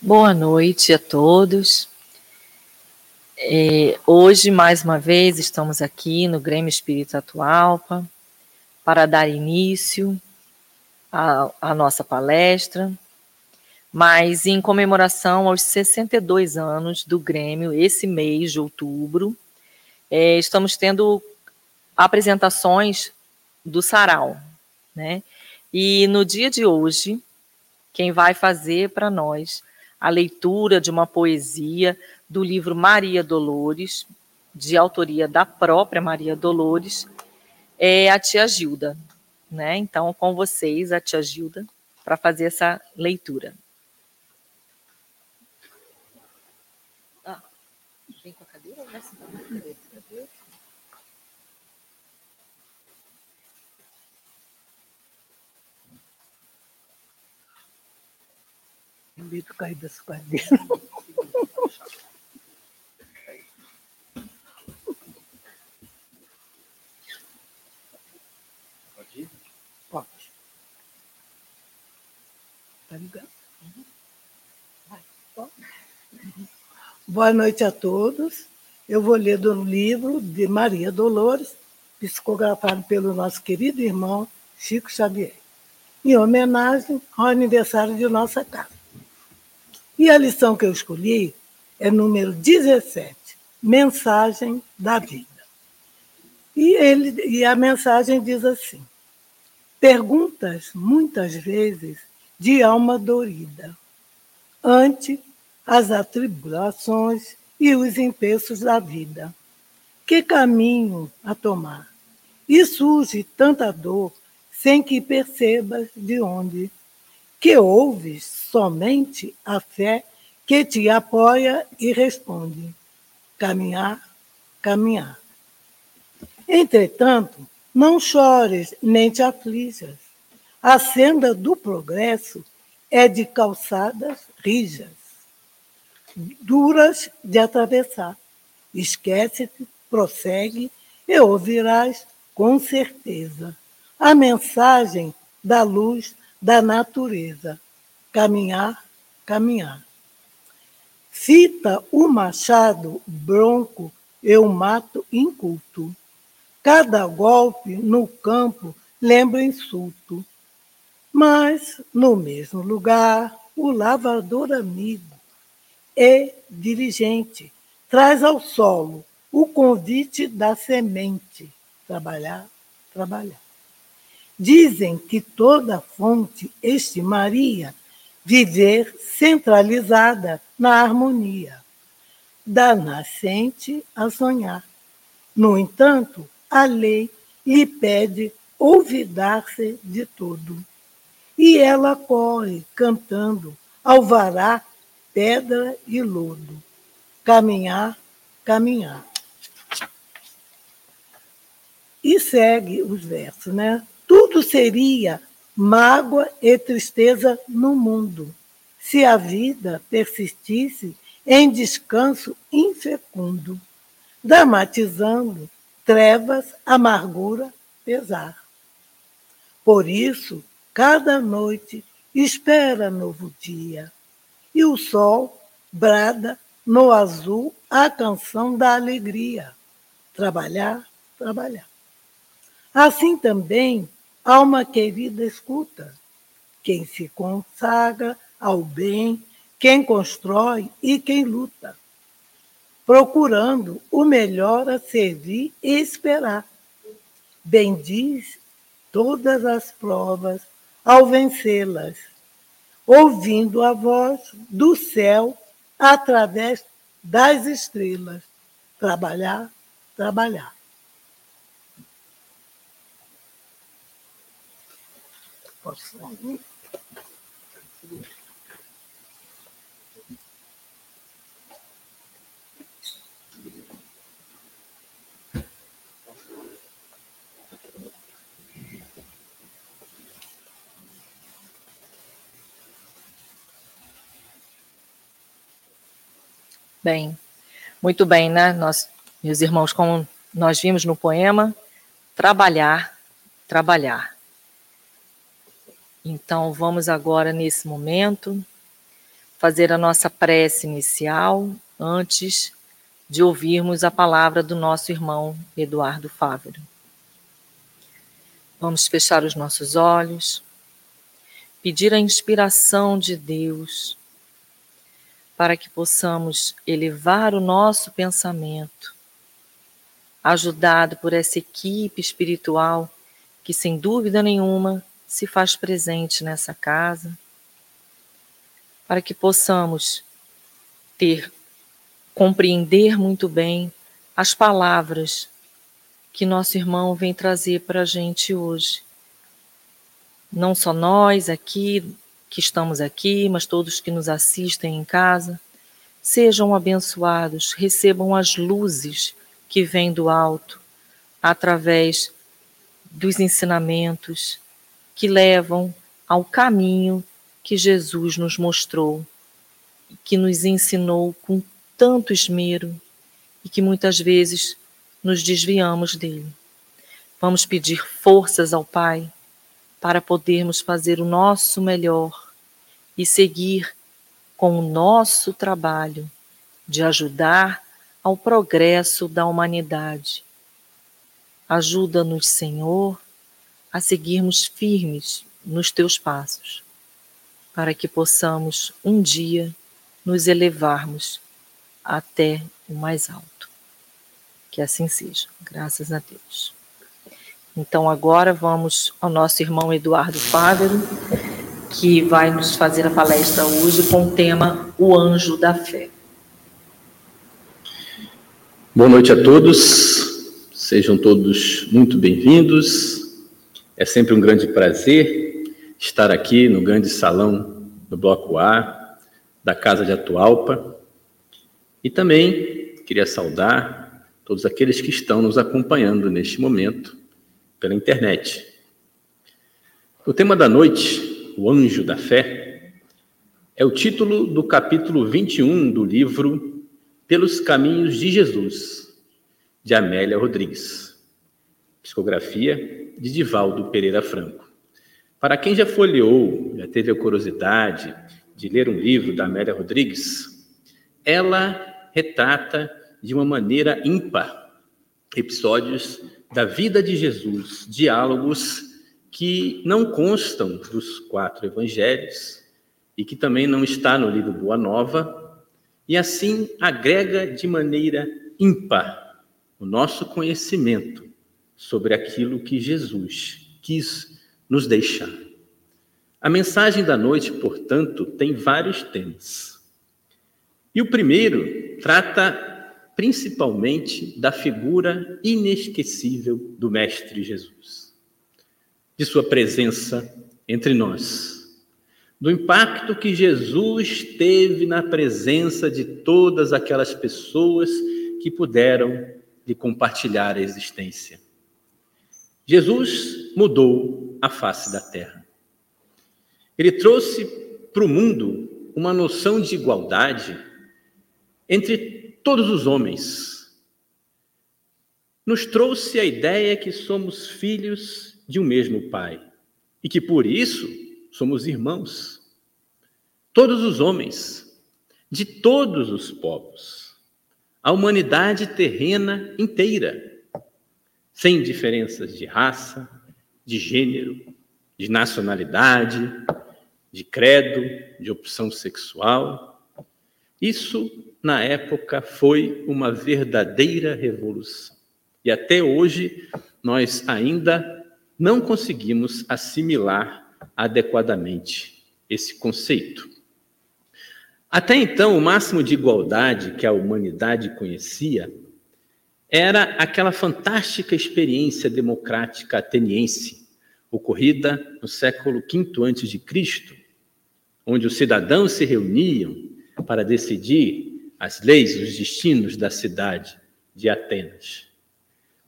Boa noite a todos. É, hoje, mais uma vez, estamos aqui no Grêmio Espírita Atualpa para dar início à, à nossa palestra, mas em comemoração aos 62 anos do Grêmio, esse mês de outubro, é, estamos tendo apresentações do Sarau, né? E no dia de hoje, quem vai fazer para nós a leitura de uma poesia do livro Maria Dolores, de autoria da própria Maria Dolores, é a tia Gilda. Né? Então, com vocês, a tia Gilda, para fazer essa leitura. Ah, vem com a cadeira? Vai sentar na cadeira. Medo de cair dessa cadeira. Pode ir? Pode. Tá ligado? Boa noite a todos. Eu vou ler do livro de Maria Dolores, psicografado pelo nosso querido irmão Chico Xavier, em homenagem ao aniversário de nossa casa. E a lição que eu escolhi é número 17, Mensagem da Vida. E, ele, e a mensagem diz assim: Perguntas, muitas vezes, de alma dorida, ante as atribulações e os empeços da vida. Que caminho a tomar? E surge tanta dor sem que percebas de onde que ouves somente a fé que te apoia e responde: caminhar, caminhar. Entretanto, não chores nem te aflijas. A senda do progresso é de calçadas rijas, duras de atravessar. Esquece-te, prossegue e ouvirás com certeza a mensagem da luz da natureza. Caminhar, caminhar. Fita o machado bronco e o mato inculto. Cada golpe no campo lembra insulto. Mas, no mesmo lugar, o lavrador amigo e dirigente traz ao solo o convite da semente. Trabalhar, trabalhar. Dizem que toda fonte estimaria viver centralizada na harmonia, da nascente a sonhar. No entanto, a lei lhe pede olvidar-se de tudo. E ela corre cantando alvará, pedra e lodo. Caminhar, caminhar. E segue os versos, né? Tudo seria mágoa e tristeza no mundo se a vida persistisse em descanso infecundo, dramatizando trevas, amargura, pesar. Por isso, cada noite espera novo dia, e o sol brada no azul a canção da alegria. Trabalhar, trabalhar. Assim também Alma querida, escuta. Quem se consagra ao bem, quem constrói e quem luta, procurando o melhor a servir e esperar. Bendiz todas as provas ao vencê-las, ouvindo a voz do céu através das estrelas. Trabalhar, trabalhar. Posso Bem, muito bem, né? Nós, meus irmãos, como nós vimos no poema, trabalhar, trabalhar. Então, vamos agora, nesse momento, fazer a nossa prece inicial antes de ouvirmos a palavra do nosso irmão Eduardo Fávero. Vamos fechar os nossos olhos, pedir a inspiração de Deus para que possamos elevar o nosso pensamento, ajudado por essa equipe espiritual que, sem dúvida nenhuma, se faz presente nessa casa, para que possamos ter, compreender muito bem as palavras que nosso irmão vem trazer para a gente hoje. Não só nós aqui, que estamos aqui, mas todos que nos assistem em casa, sejam abençoados, recebam as luzes que vêm do alto, através dos ensinamentos, que levam ao caminho que Jesus nos mostrou, que nos ensinou com tanto esmero e que muitas vezes nos desviamos dele. Vamos pedir forças ao Pai para podermos fazer o nosso melhor e seguir com o nosso trabalho de ajudar ao progresso da humanidade. Ajuda-nos, Senhor, a seguirmos firmes nos teus passos, para que possamos um dia nos elevarmos até o mais alto. Que assim seja, graças a Deus. Então agora vamos ao nosso irmão Eduardo Fávero, que vai nos fazer a palestra hoje com o tema O Anjo da Fé. Boa noite a todos, sejam todos muito bem-vindos. É sempre um grande prazer estar aqui no grande salão do Bloco A, da Casa de Atualpa. E também queria saudar todos aqueles que estão nos acompanhando neste momento pela internet. O tema da noite, O Anjo da Fé, é o título do capítulo 21 do livro Pelos Caminhos de Jesus, de Amélia Rodrigues. Psicografia de Divaldo Pereira Franco. Para quem já folheou, já teve a curiosidade de ler um livro da Amélia Rodrigues, ela retrata de uma maneira ímpar episódios da vida de Jesus, diálogos que não constam dos quatro evangelhos e que também não está no livro Boa Nova, e assim agrega de maneira ímpar o nosso conhecimento sobre aquilo que Jesus quis nos deixar. A mensagem da noite, portanto, tem vários temas. E o primeiro trata principalmente da figura inesquecível do Mestre Jesus, de sua presença entre nós, do impacto que Jesus teve na presença de todas aquelas pessoas que puderam lhe compartilhar a existência. Jesus mudou a face da terra. Ele trouxe para o mundo uma noção de igualdade entre todos os homens. Nos trouxe a ideia que somos filhos de um mesmo Pai e que por isso somos irmãos. Todos os homens, de todos os povos, a humanidade terrena inteira sem diferenças de raça, de gênero, de nacionalidade, de credo, de opção sexual. Isso, na época, foi uma verdadeira revolução. E até hoje, nós ainda não conseguimos assimilar adequadamente esse conceito. Até então, o máximo de igualdade que a humanidade conhecia era aquela fantástica experiência democrática ateniense, ocorrida no século V a.C., onde os cidadãos se reuniam para decidir as leis, os destinos da cidade de Atenas.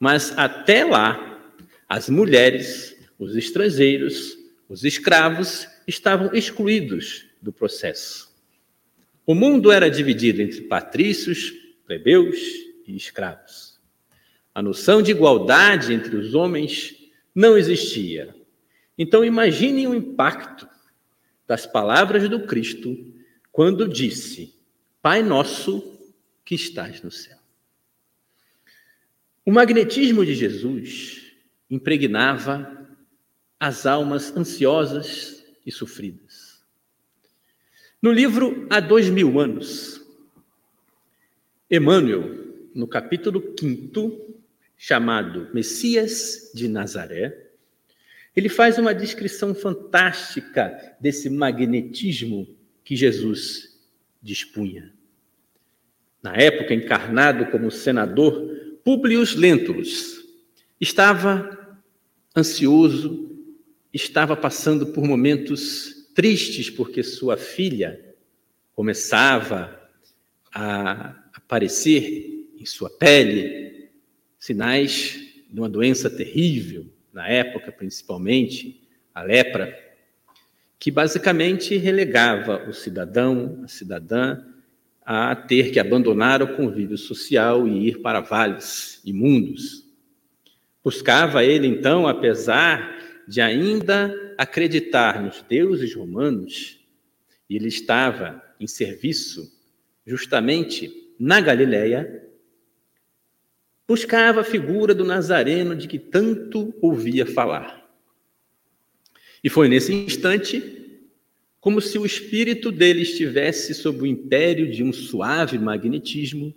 Mas até lá, as mulheres, os estrangeiros, os escravos estavam excluídos do processo. O mundo era dividido entre patrícios, plebeus e escravos. A noção de igualdade entre os homens não existia. Então imaginem o impacto das palavras do Cristo quando disse: Pai nosso que estás no céu. O magnetismo de Jesus impregnava as almas ansiosas e sofridas. No livro Há Dois Mil Anos, Emmanuel, no capítulo 5, chamado Messias de Nazaré, ele faz uma descrição fantástica desse magnetismo que Jesus dispunha. Na época, encarnado como senador, Publius Lentulus estava ansioso, estava passando por momentos tristes porque sua filha começava a aparecer em sua pele sinais de uma doença terrível, na época principalmente, a lepra, que basicamente relegava o cidadão, a cidadã, a ter que abandonar o convívio social e ir para vales imundos. Buscava ele, então, apesar de ainda acreditar nos deuses romanos, ele estava em serviço justamente na Galileia, buscava a figura do Nazareno de que tanto ouvia falar. E foi nesse instante como se o espírito dele estivesse sob o império de um suave magnetismo,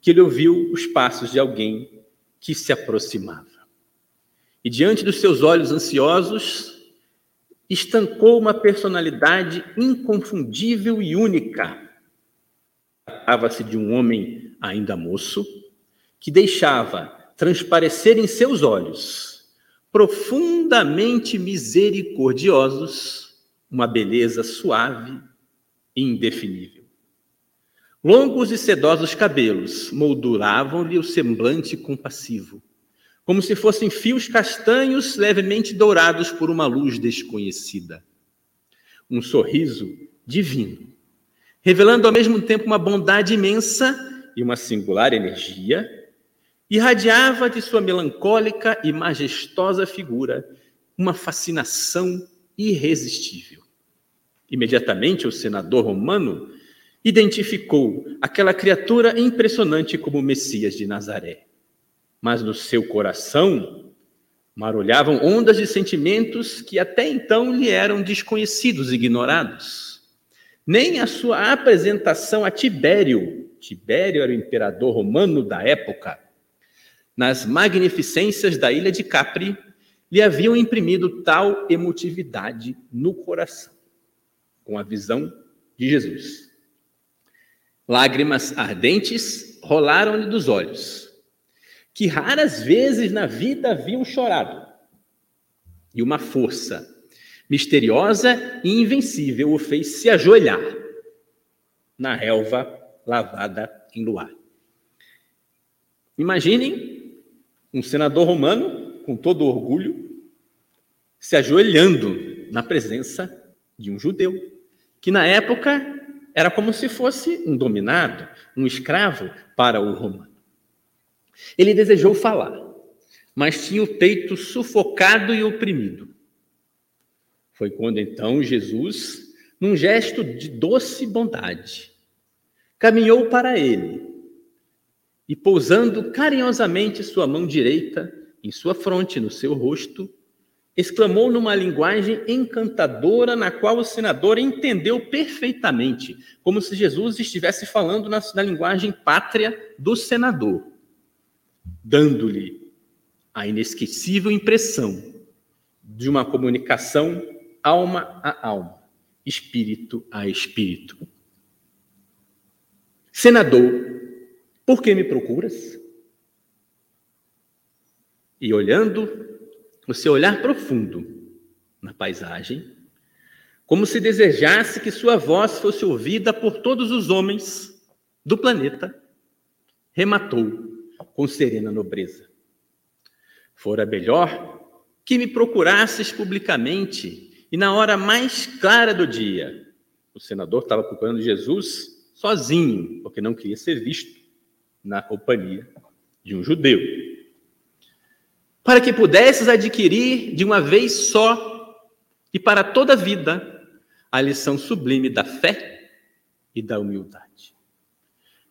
que ele ouviu os passos de alguém que se aproximava. E diante dos seus olhos ansiosos, estancou uma personalidade inconfundível e única Tratava-se de um homem ainda moço, que deixava transparecer em seus olhos, profundamente misericordiosos, uma beleza suave e indefinível. Longos e sedosos cabelos molduravam-lhe o semblante compassivo, como se fossem fios castanhos levemente dourados por uma luz desconhecida. Um sorriso divino revelando ao mesmo tempo uma bondade imensa e uma singular energia, irradiava de sua melancólica e majestosa figura uma fascinação irresistível. Imediatamente o senador romano identificou aquela criatura impressionante como o Messias de Nazaré. Mas no seu coração marulhavam ondas de sentimentos que até então lhe eram desconhecidos ignorados nem a sua apresentação a Tibério, Tibério era o imperador romano da época, nas magnificências da ilha de Capri, lhe haviam imprimido tal emotividade no coração, com a visão de Jesus. Lágrimas ardentes rolaram-lhe dos olhos, que raras vezes na vida haviam chorado, e uma força misteriosa e invencível o fez se ajoelhar na relva lavada em luar. Imaginem um senador romano, com todo orgulho, se ajoelhando na presença de um judeu, que na época era como se fosse um dominado, um escravo para o romano. Ele desejou falar, mas tinha o peito sufocado e oprimido. Foi quando então Jesus, num gesto de doce bondade, caminhou para ele e, pousando carinhosamente sua mão direita em sua fronte, no seu rosto, exclamou numa linguagem encantadora, na qual o senador entendeu perfeitamente, como se Jesus estivesse falando na, na linguagem pátria do senador, dando-lhe a inesquecível impressão de uma comunicação alma a alma, espírito a espírito. Senador, por que me procuras? E olhando o seu olhar profundo na paisagem, como se desejasse que sua voz fosse ouvida por todos os homens do planeta, rematou com serena nobreza. Fora melhor que me procurasses publicamente e na hora mais clara do dia, o senador estava procurando Jesus sozinho, porque não queria ser visto na companhia de um judeu. Para que pudesses adquirir de uma vez só e para toda a vida a lição sublime da fé e da humildade.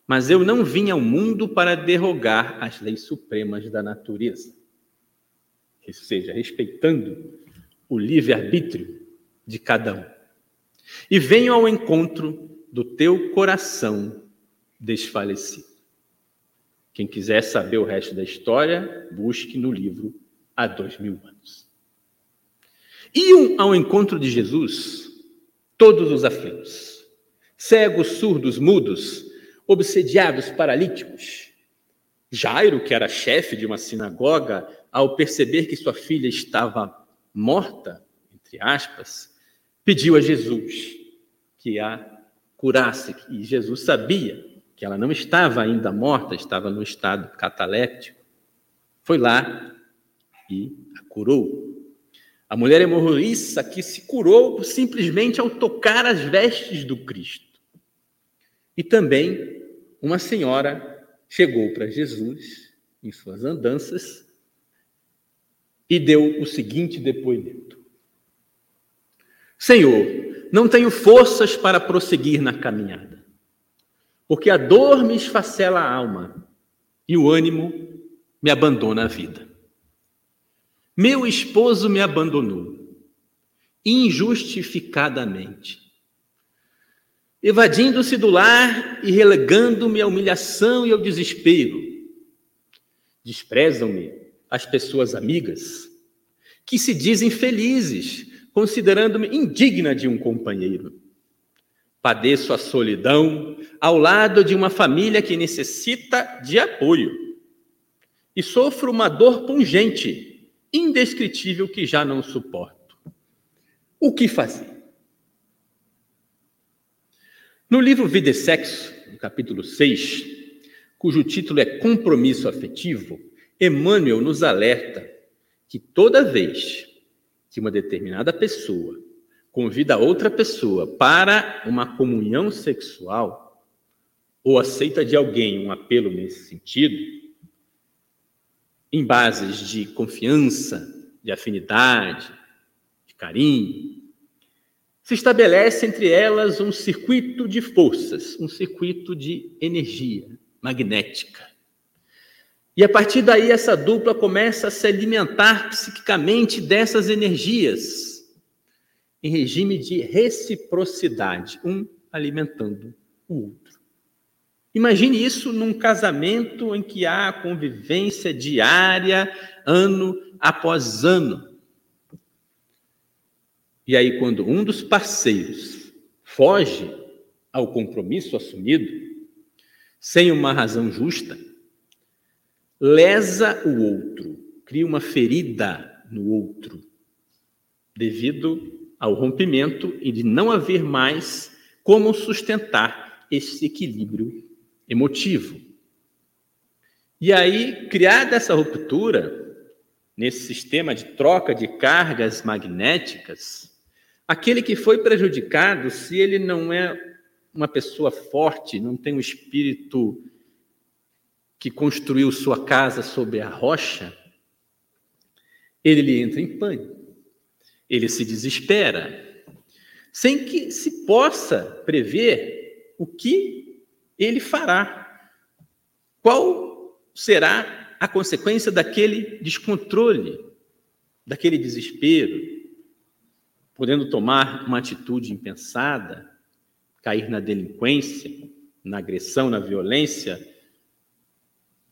Mas eu não vim ao mundo para derrogar as leis supremas da natureza, ou seja, respeitando o livre-arbítrio de cada um. E venho ao encontro do teu coração desfalecido. Quem quiser saber o resto da história, busque no livro Há Dois Mil Anos. Iam ao encontro de Jesus todos os aflitos, cegos, surdos, mudos, obsediados, paralíticos. Jairo, que era chefe de uma sinagoga, ao perceber que sua filha estava morta, entre aspas, pediu a Jesus que a curasse. E Jesus sabia que ela não estava ainda morta, estava no estado cataléptico. Foi lá e a curou. A mulher hemorroíça que se curou simplesmente ao tocar as vestes do Cristo. E também uma senhora chegou para Jesus em suas andanças e deu o seguinte depoimento: Senhor, não tenho forças para prosseguir na caminhada, porque a dor me esfacela a alma e o ânimo me abandona a vida. Meu esposo me abandonou, injustificadamente, evadindo-se do lar e relegando-me à humilhação e ao desespero. Desprezam-me as pessoas amigas, que se dizem felizes, considerando-me indigna de um companheiro. Padeço a solidão ao lado de uma família que necessita de apoio. E sofro uma dor pungente indescritível que já não suporto. O que fazer? No livro Vida e Sexo, no capítulo 6, cujo título é Compromisso Afetivo, Emmanuel nos alerta que toda vez que uma determinada pessoa convida outra pessoa para uma comunhão sexual ou aceita de alguém um apelo nesse sentido, em bases de confiança, de afinidade, de carinho, se estabelece entre elas um circuito de forças, um circuito de energia magnética. E a partir daí, essa dupla começa a se alimentar psiquicamente dessas energias, em regime de reciprocidade, um alimentando o outro. Imagine isso num casamento em que há convivência diária, ano após ano. E aí, quando um dos parceiros foge ao compromisso assumido, sem uma razão justa, lesa o outro, cria uma ferida no outro, devido ao rompimento e de não haver mais como sustentar esse equilíbrio emotivo. E aí, criada essa ruptura, nesse sistema de troca de cargas magnéticas, aquele que foi prejudicado, se ele não é uma pessoa forte, não tem um espírito que construiu sua casa sobre a rocha, ele entra em pânico, ele se desespera, sem que se possa prever o que ele fará. Qual será a consequência daquele descontrole, daquele desespero, podendo tomar uma atitude impensada, cair na delinquência, na agressão, na violência,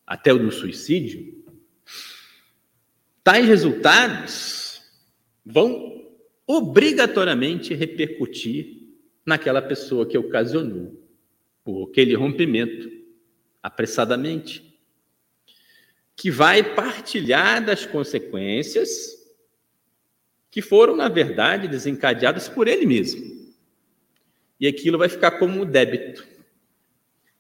até no suicídio? Tais resultados vão obrigatoriamente repercutir naquela pessoa que ocasionou aquele rompimento, apressadamente, que vai partilhar das consequências que foram, na verdade, desencadeadas por ele mesmo. E aquilo vai ficar como um débito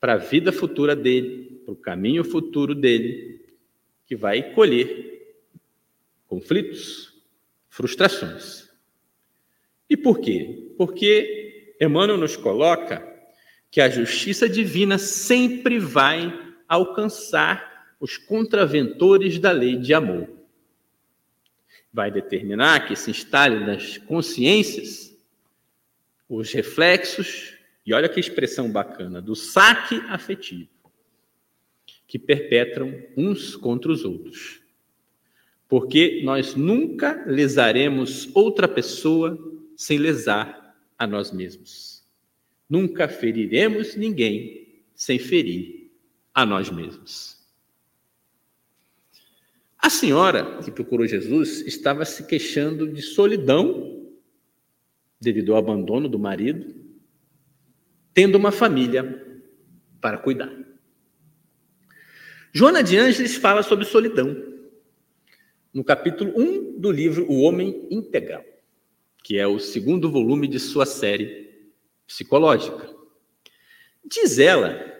para a vida futura dele, para o caminho futuro dele, que vai colher conflitos, frustrações. E por quê? Porque Emmanuel nos coloca que a justiça divina sempre vai alcançar os contraventores da lei de amor. vai determinar que se instale nas consciências os reflexos, e olha que expressão bacana, do saque afetivo, que perpetram uns contra os outros. Porque nós nunca lesaremos outra pessoa sem lesar a nós mesmos. Nunca feriremos ninguém sem ferir a nós mesmos. A senhora que procurou Jesus estava se queixando de solidão devido ao abandono do marido, tendo uma família para cuidar. Joana de Ângeles fala sobre solidão no capítulo 1 do livro O Homem Integral, que é o segundo volume de sua série psicológica. Diz ela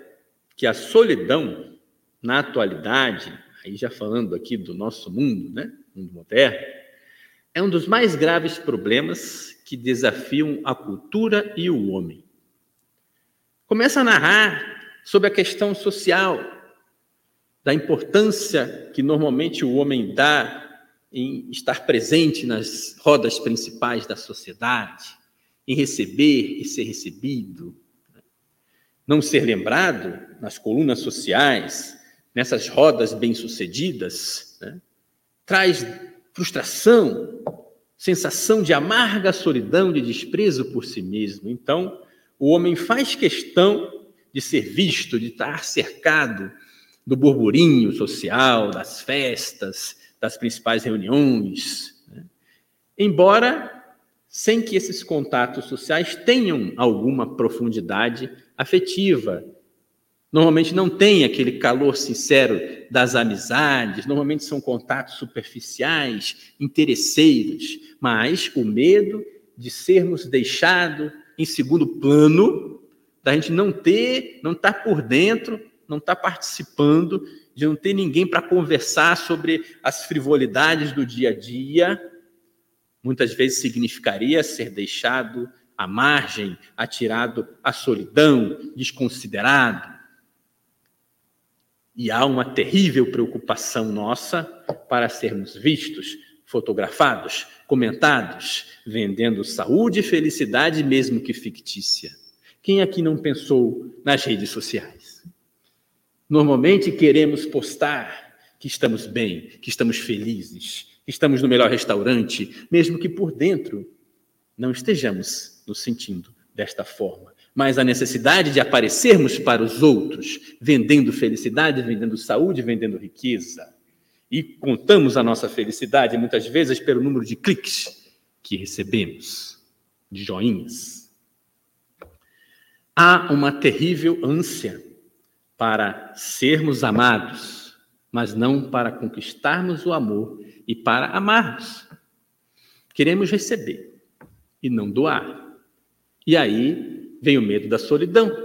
que a solidão, na atualidade, aí já falando aqui do nosso mundo, né, mundo moderno, é um dos mais graves problemas que desafiam a cultura e o homem. Começa a narrar sobre a questão social, da importância que normalmente o homem dá em estar presente nas rodas principais da sociedade, em receber e ser recebido, né? não ser lembrado nas colunas sociais, nessas rodas bem-sucedidas, né, traz frustração, sensação de amarga solidão, de desprezo por si mesmo. Então, o homem faz questão de ser visto, de estar cercado do burburinho social, das festas, das principais reuniões. Né? Embora sem que esses contatos sociais tenham alguma profundidade afetiva, Normalmente não tem aquele calor sincero das amizades, normalmente são contatos superficiais, interesseiros, mas o medo de sermos deixados em segundo plano, da gente não ter, não estar tá por dentro, não estar tá participando, de não ter ninguém para conversar sobre as frivolidades do dia a dia, muitas vezes significaria ser deixado à margem, atirado à solidão, desconsiderado. E há uma terrível preocupação nossa para sermos vistos, fotografados, comentados, vendendo saúde e felicidade, mesmo que fictícia. Quem aqui não pensou nas redes sociais? Normalmente queremos postar que estamos bem, que estamos felizes, que estamos no melhor restaurante, mesmo que por dentro não estejamos nos sentindo desta forma mas a necessidade de aparecermos para os outros, vendendo felicidade, vendendo saúde, vendendo riqueza. E contamos a nossa felicidade muitas vezes pelo número de cliques que recebemos, de joinhas. Há uma terrível ânsia para sermos amados, mas não para conquistarmos o amor e para amarmos. Queremos receber e não doar. E aí vem o medo da solidão.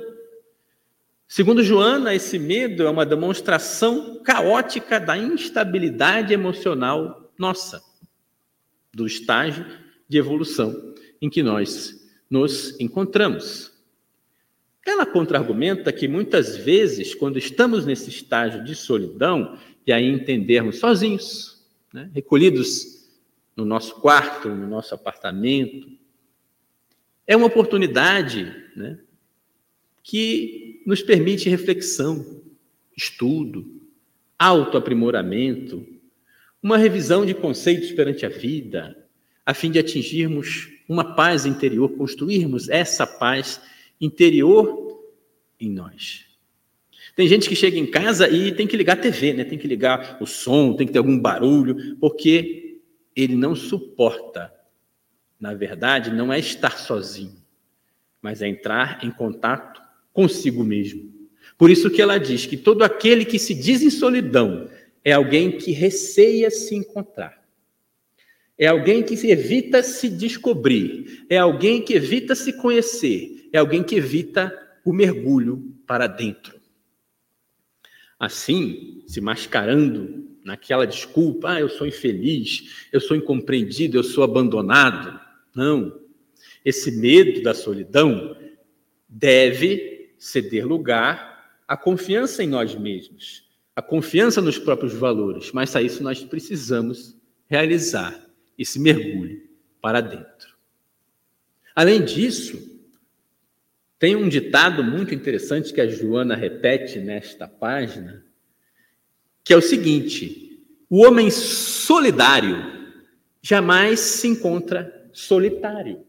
Segundo Joana, esse medo é uma demonstração caótica da instabilidade emocional nossa, do estágio de evolução em que nós nos encontramos. Ela contra-argumenta que muitas vezes, quando estamos nesse estágio de solidão, e aí entendermos sozinhos, né, recolhidos no nosso quarto, no nosso apartamento, é uma oportunidade né, que nos permite reflexão, estudo, autoaprimoramento, uma revisão de conceitos perante a vida, a fim de atingirmos uma paz interior, construirmos essa paz interior em nós. Tem gente que chega em casa e tem que ligar a TV, né? tem que ligar o som, tem que ter algum barulho, porque ele não suporta na verdade, não é estar sozinho, mas é entrar em contato consigo mesmo. Por isso que ela diz que todo aquele que se diz em solidão é alguém que receia se encontrar. É alguém que evita se descobrir, é alguém que evita se conhecer, é alguém que evita o mergulho para dentro. Assim, se mascarando naquela desculpa, ah, eu sou infeliz, eu sou incompreendido, eu sou abandonado, não. Esse medo da solidão deve ceder lugar à confiança em nós mesmos, à confiança nos próprios valores. Mas para isso nós precisamos realizar esse mergulho para dentro. Além disso, tem um ditado muito interessante que a Joana repete nesta página, que é o seguinte: o homem solidário jamais se encontra solitário.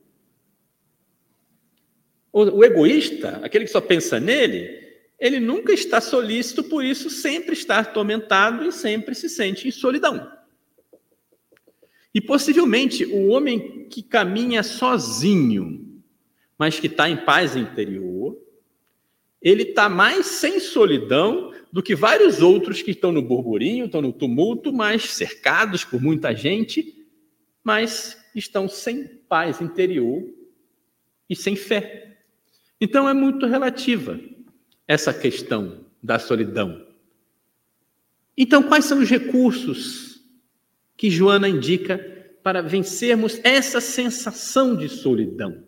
O, egoísta, aquele que só pensa nele, ele nunca está solícito, por isso sempre está atormentado e sempre se sente em solidão. E possivelmente o homem que caminha sozinho, mas que está em paz interior, ele está mais sem solidão do que vários outros que estão no burburinho, estão no tumulto, mas cercados por muita gente, mas estão sem paz interior e sem fé. Então é muito relativa essa questão da solidão. Então, quais são os recursos que Joana indica para vencermos essa sensação de solidão?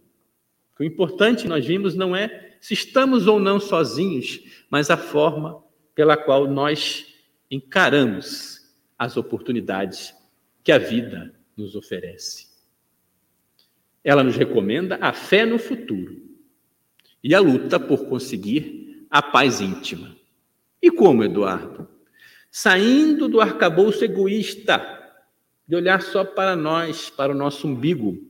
O importante, nós vimos, não é se estamos ou não sozinhos, mas a forma pela qual nós encaramos as oportunidades que a vida nos oferece. Ela nos recomenda a fé no futuro e a luta por conseguir a paz íntima. E como, Eduardo? Saindo do arcabouço egoísta, de olhar só para nós, para o nosso umbigo,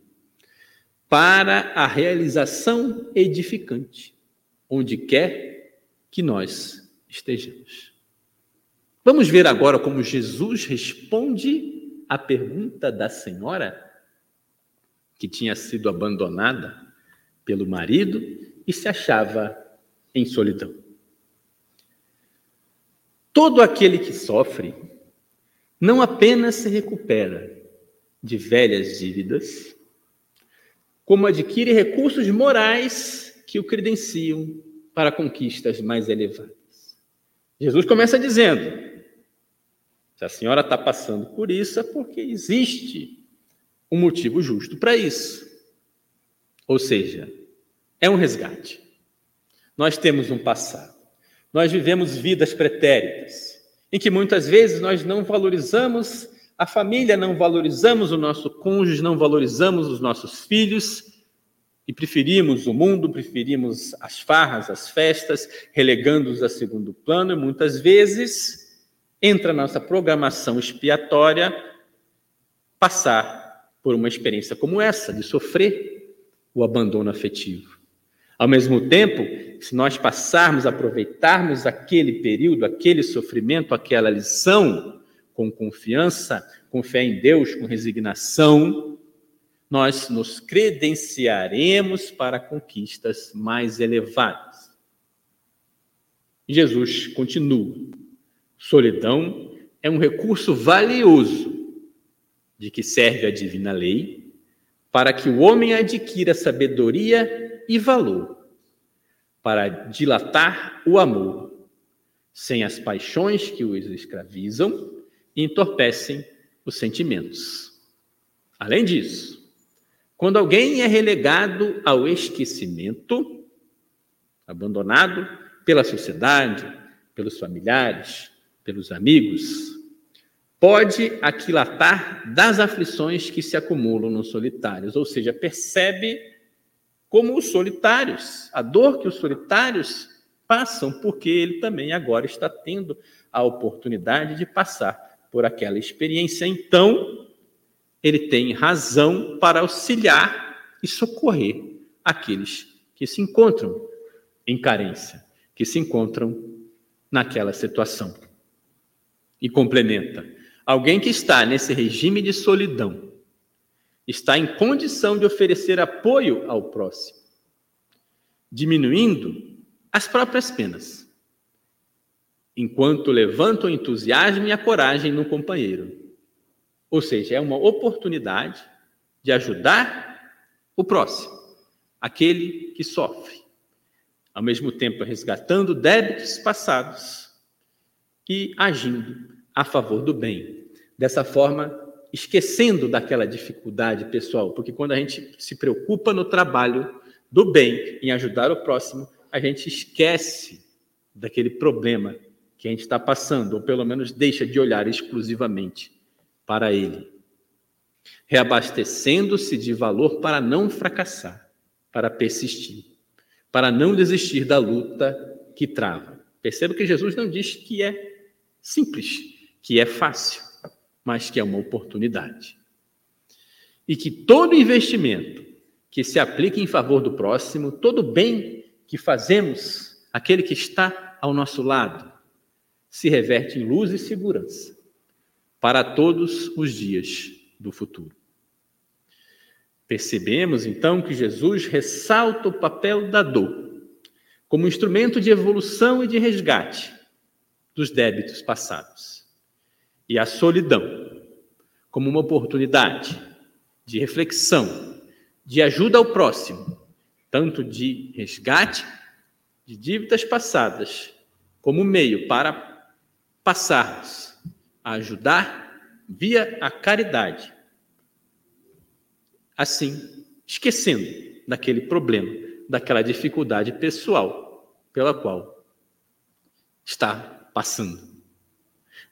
para a realização edificante, onde quer que nós estejamos. Vamos ver agora como Jesus responde à pergunta da senhora que tinha sido abandonada pelo marido e se achava em solidão. Todo aquele que sofre não apenas se recupera de velhas dívidas, como adquire recursos morais que o credenciam para conquistas mais elevadas. Jesus começa dizendo: se a senhora está passando por isso, é porque existe um motivo justo para isso. Ou seja, é um resgate. Nós temos um passado. Nós vivemos vidas pretéritas, em que muitas vezes nós não valorizamos a família, não valorizamos o nosso cônjuge, não valorizamos os nossos filhos e preferimos o mundo, preferimos as farras, as festas, relegando-os a segundo plano e muitas vezes entra nossa programação expiatória passar por uma experiência como essa, de sofrer o abandono afetivo. Ao mesmo tempo, se nós passarmos, aproveitarmos aquele período, aquele sofrimento, aquela lição, com confiança, com fé em Deus, com resignação, nós nos credenciaremos para conquistas mais elevadas. Jesus continua: solidão é um recurso valioso de que serve a divina lei para que o homem adquira sabedoria e valor para dilatar o amor, sem as paixões que os escravizam e entorpecem os sentimentos. Além disso, quando alguém é relegado ao esquecimento, abandonado pela sociedade, pelos familiares, pelos amigos, pode aquilatar das aflições que se acumulam nos solitários, ou seja, percebe como os solitários, a dor que os solitários passam, porque ele também agora está tendo a oportunidade de passar por aquela experiência, então ele tem razão para auxiliar e socorrer aqueles que se encontram em carência, que se encontram naquela situação. E complementa: alguém que está nesse regime de solidão está em condição de oferecer apoio ao próximo, diminuindo as próprias penas enquanto levanta o entusiasmo e a coragem no companheiro. Ou seja, é uma oportunidade de ajudar o próximo, aquele que sofre, ao mesmo tempo resgatando débitos passados e agindo a favor do bem. Dessa forma, esquecendo daquela dificuldade pessoal, porque quando a gente se preocupa no trabalho do bem, em ajudar o próximo, a gente esquece daquele problema que a gente está passando, ou pelo menos deixa de olhar exclusivamente para ele. reabastecendo-se de valor para não fracassar, para persistir, para não desistir da luta que trava. Perceba que Jesus não diz que é simples, que é fácil, mas que é uma oportunidade. E que todo investimento que se aplique em favor do próximo, todo bem que fazemos, aquele que está ao nosso lado, se reverte em luz e segurança para todos os dias do futuro. Percebemos então que Jesus ressalta o papel da dor como instrumento de evolução e de resgate dos débitos passados, e a solidão como uma oportunidade de reflexão, de ajuda ao próximo, tanto de resgate de dívidas passadas, como meio para passarmos a ajudar via a caridade assim, esquecendo daquele problema, daquela dificuldade pessoal pela qual está passando.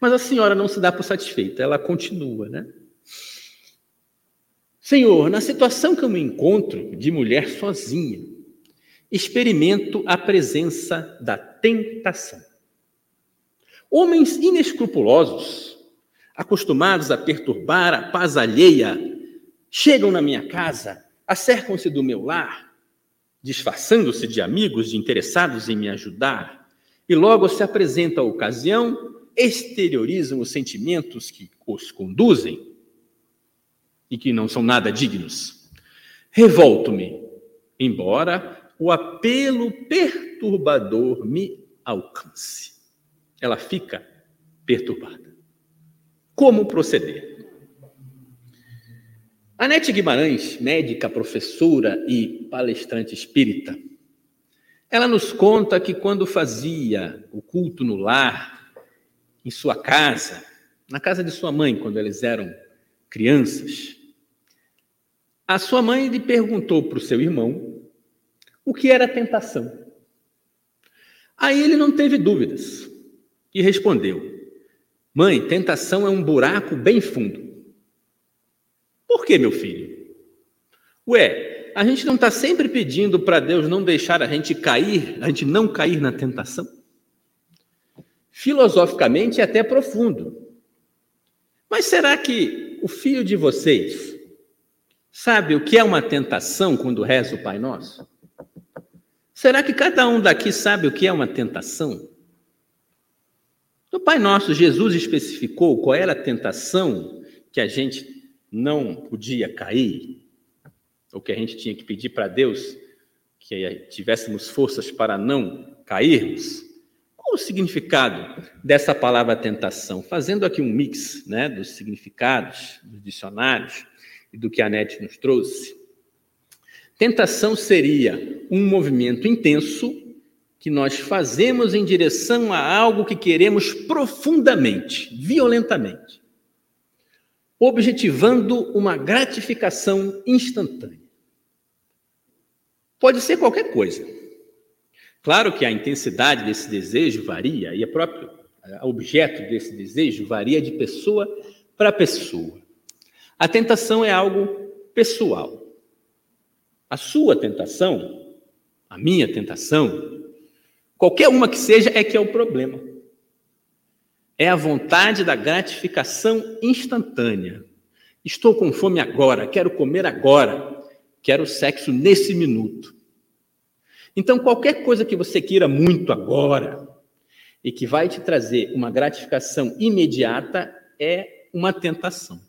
Mas a senhora não se dá por satisfeita, ela continua, né? Senhor, na situação que eu me encontro de mulher sozinha, experimento a presença da tentação. Homens inescrupulosos, acostumados a perturbar a paz alheia chegam na minha casa, acercam-se do meu lar, disfarçando-se de amigos, de interessados em me ajudar, e logo se apresenta a ocasião, exteriorizam os sentimentos que os conduzem e que não são nada dignos. Revolto-me, embora o apelo perturbador me alcance. Ela fica perturbada. Como proceder? Anete Guimarães, médica, professora e palestrante espírita, ela nos conta que quando fazia o culto no lar, em sua casa, na casa de sua mãe, quando eles eram crianças, a sua mãe lhe perguntou para o seu irmão o que era tentação. Aí ele não teve dúvidas e respondeu: Mãe, tentação é um buraco bem fundo. Por que, meu filho? Ué, a gente não está sempre pedindo para Deus não deixar a gente cair, a gente não cair na tentação? Filosoficamente é até profundo. Mas será que o filho de vocês sabe o que é uma tentação quando reza o Pai Nosso? Será que cada um daqui sabe o que é uma tentação? No Pai Nosso, Jesus especificou qual era a tentação que a gente não podia cair, ou que a gente tinha que pedir para Deus que tivéssemos forças para não cairmos? Qual o significado dessa palavra tentação? Fazendo aqui um mix né, dos significados, dos dicionários e do que a NET nos trouxe. Tentação seria um movimento intenso que nós fazemos em direção a algo que queremos profundamente, violentamente objetivando uma gratificação instantânea. Pode ser qualquer coisa. Claro que a intensidade desse desejo varia e o próprio objeto desse desejo varia de pessoa para pessoa. A tentação é algo pessoal. A sua tentação, a minha tentação, qualquer uma que seja, é que é o problema. É a vontade da gratificação instantânea. Estou com fome agora, quero comer agora, quero sexo nesse minuto. Então, qualquer coisa que você queira muito agora e que vai te trazer uma gratificação imediata é uma tentação.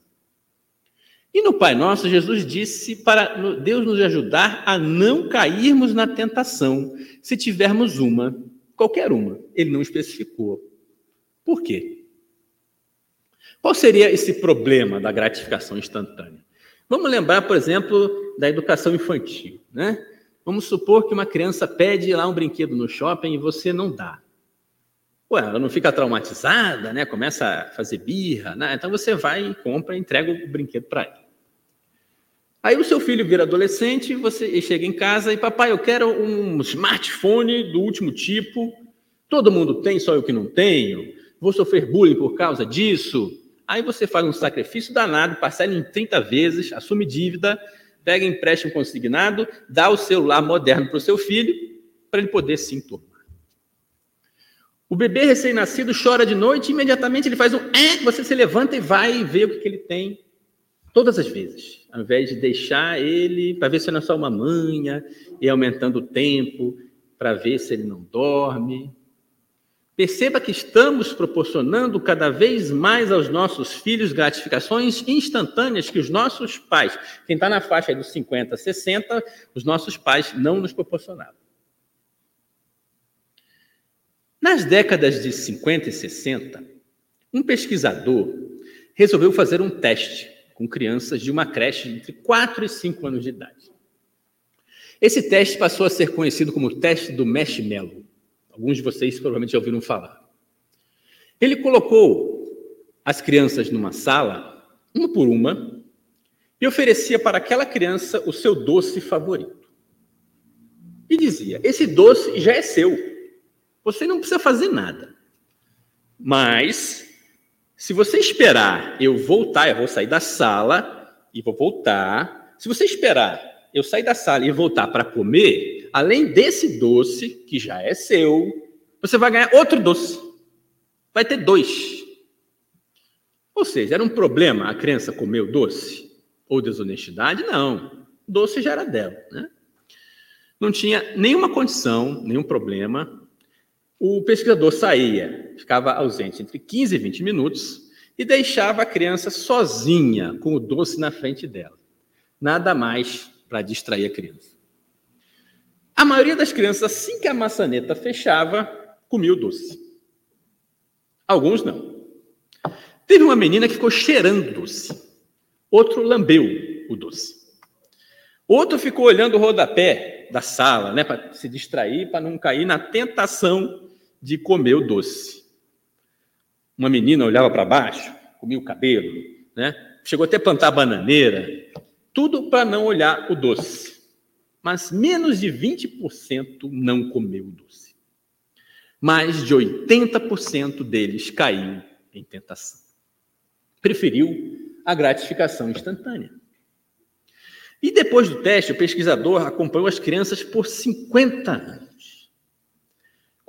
E no Pai Nosso, Jesus disse para Deus nos ajudar a não cairmos na tentação, se tivermos uma, qualquer uma. Ele não especificou. Por quê? Qual seria esse problema da gratificação instantânea? Vamos lembrar, por exemplo, da educação infantil, né? Vamos supor que uma criança pede lá um brinquedo no shopping e você não dá. Ué, ela não fica traumatizada, né? Começa a fazer birra, né? Então você vai e compra e entrega o brinquedo para ele. Aí o seu filho vira adolescente, você chega em casa e papai, eu quero um smartphone do último tipo. Todo mundo tem, só eu que não tenho vou sofrer bullying por causa disso. Aí você faz um sacrifício danado, parcela em 30 vezes, assume dívida, pega empréstimo consignado, dá o celular moderno para o seu filho, para ele poder se enturmar. O bebê recém-nascido chora de noite, imediatamente ele faz um é, você se levanta e vai ver o que, que ele tem, todas as vezes, ao invés de deixar ele para ver se não é só uma manha, e aumentando o tempo, para ver se ele não dorme. Perceba que estamos proporcionando cada vez mais aos nossos filhos gratificações instantâneas que os nossos pais, quem está na faixa dos 50, 60, os nossos pais não nos proporcionavam. Nas décadas de 50 e 60, um pesquisador resolveu fazer um teste com crianças de uma creche entre 4 e 5 anos de idade. Esse teste passou a ser conhecido como o teste do marshmallow. Alguns de vocês provavelmente já ouviram falar. Ele colocou as crianças numa sala, uma por uma, e oferecia para aquela criança o seu doce favorito. E dizia: Esse doce já é seu. Você não precisa fazer nada. Mas, se você esperar eu voltar, eu vou sair da sala e vou voltar. Se você esperar eu sair da sala e voltar para comer, além desse doce, que já é seu, você vai ganhar outro doce. Vai ter dois. Ou seja, era um problema a criança comer o doce? Ou desonestidade? Não. O doce já era dela. Né? Não tinha nenhuma condição, nenhum problema. O pesquisador saía, ficava ausente entre 15 e 20 minutos e deixava a criança sozinha com o doce na frente dela. Nada mais para distrair a criança. A maioria das crianças, assim que a maçaneta fechava, comia o doce. Alguns não. Teve uma menina que ficou cheirando doce. Outro lambeu o doce. Outro ficou olhando o rodapé da sala, né, para se distrair, para não cair na tentação de comer o doce. Uma menina olhava para baixo, comia o cabelo, né? Chegou até a plantar bananeira, tudo para não olhar o doce. Mas menos de 20% não comeu o doce. Mais de 80% deles caiu em tentação. Preferiu a gratificação instantânea. E depois do teste, o pesquisador acompanhou as crianças por 50 anos,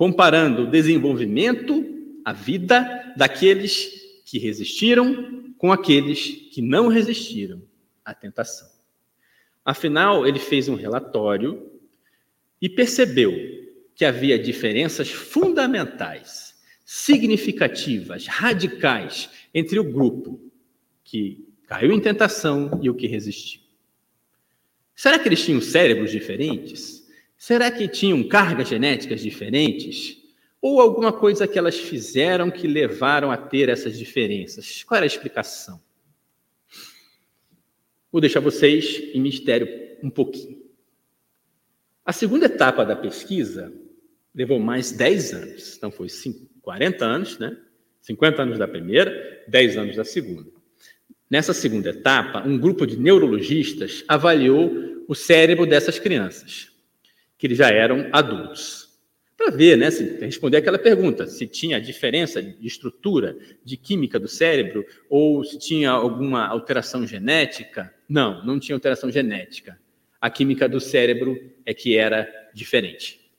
comparando o desenvolvimento, a vida daqueles que resistiram com aqueles que não resistiram a tentação. Afinal, ele fez um relatório e percebeu que havia diferenças fundamentais, significativas, radicais entre o grupo que caiu em tentação e o que resistiu. Será que eles tinham cérebros diferentes? Será que tinham cargas genéticas diferentes? Ou alguma coisa que elas fizeram que levaram a ter essas diferenças? Qual era a explicação? Vou deixar vocês em mistério um pouquinho. A segunda etapa da pesquisa levou mais 10 anos. Então, foi 40 anos, né? 50 anos da primeira, 10 anos da segunda. Nessa segunda etapa, um grupo de neurologistas avaliou o cérebro dessas crianças, que eles já eram adultos para ver, né, se, responder aquela pergunta, se tinha diferença de estrutura, de química do cérebro, ou se tinha alguma alteração genética. Não, não tinha alteração genética. A química do cérebro é que era diferente.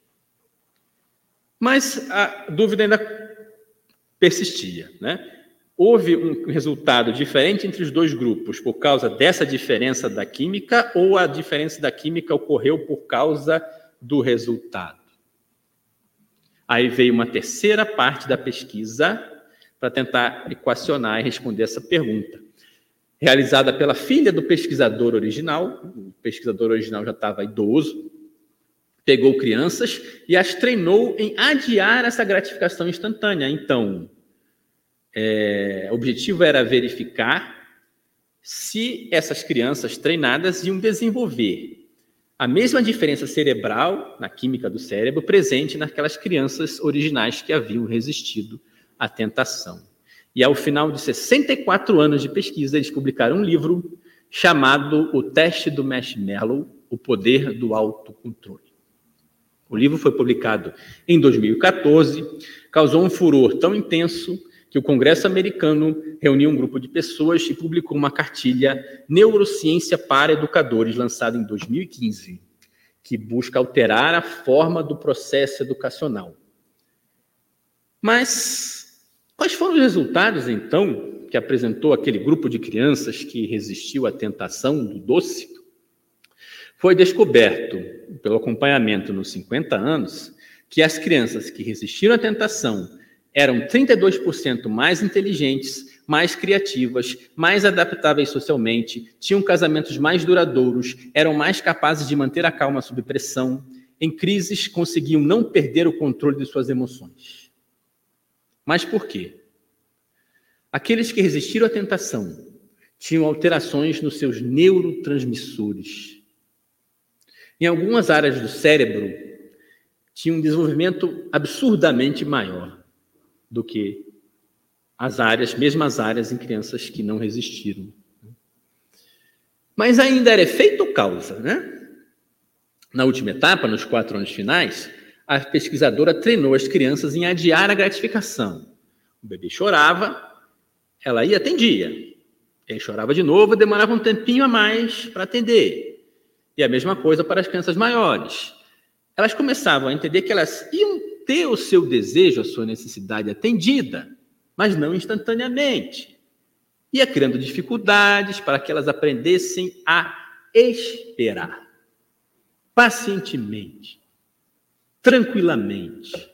Mas a dúvida ainda persistia, né? Houve um resultado diferente entre os dois grupos por causa dessa diferença da química ou a diferença da química ocorreu por causa do resultado? Aí veio uma terceira parte da pesquisa para tentar equacionar e responder essa pergunta. Realizada pela filha do pesquisador original, o pesquisador original já estava idoso, pegou crianças e as treinou em adiar essa gratificação instantânea. Então, é, o objetivo era verificar se essas crianças treinadas iam desenvolver a mesma diferença cerebral na química do cérebro presente naquelas crianças originais que haviam resistido à tentação. E ao final de 64 anos de pesquisa, eles publicaram um livro chamado O Teste do Marshmallow: O Poder do Autocontrole. O livro foi publicado em 2014, causou um furor tão intenso que o Congresso americano reuniu um grupo de pessoas e publicou uma cartilha Neurociência para Educadores, lançada em 2015, que busca alterar a forma do processo educacional. Mas quais foram os resultados, então, que apresentou aquele grupo de crianças que resistiu à tentação do doce? Foi descoberto, pelo acompanhamento nos 50 anos, que as crianças que resistiram à tentação eram 32% mais inteligentes, mais criativas, mais adaptáveis socialmente, tinham casamentos mais duradouros, eram mais capazes de manter a calma sob pressão, em crises conseguiam não perder o controle de suas emoções. Mas por quê? Aqueles que resistiram à tentação tinham alterações nos seus neurotransmissores. Em algumas áreas do cérebro, tinha um desenvolvimento absurdamente maior do que as áreas, mesmo as áreas em crianças que não resistiram. Mas ainda era efeito ou causa, né? Na última etapa, nos quatro anos finais, a pesquisadora treinou as crianças em adiar a gratificação. O bebê chorava, ela ia atendia. Ele chorava de novo, demorava um tempinho a mais para atender. E a mesma coisa para as crianças maiores. Elas começavam a entender que elas iam ter o seu desejo, a sua necessidade atendida, mas não instantaneamente. Ia criando dificuldades para que elas aprendessem a esperar, pacientemente, tranquilamente,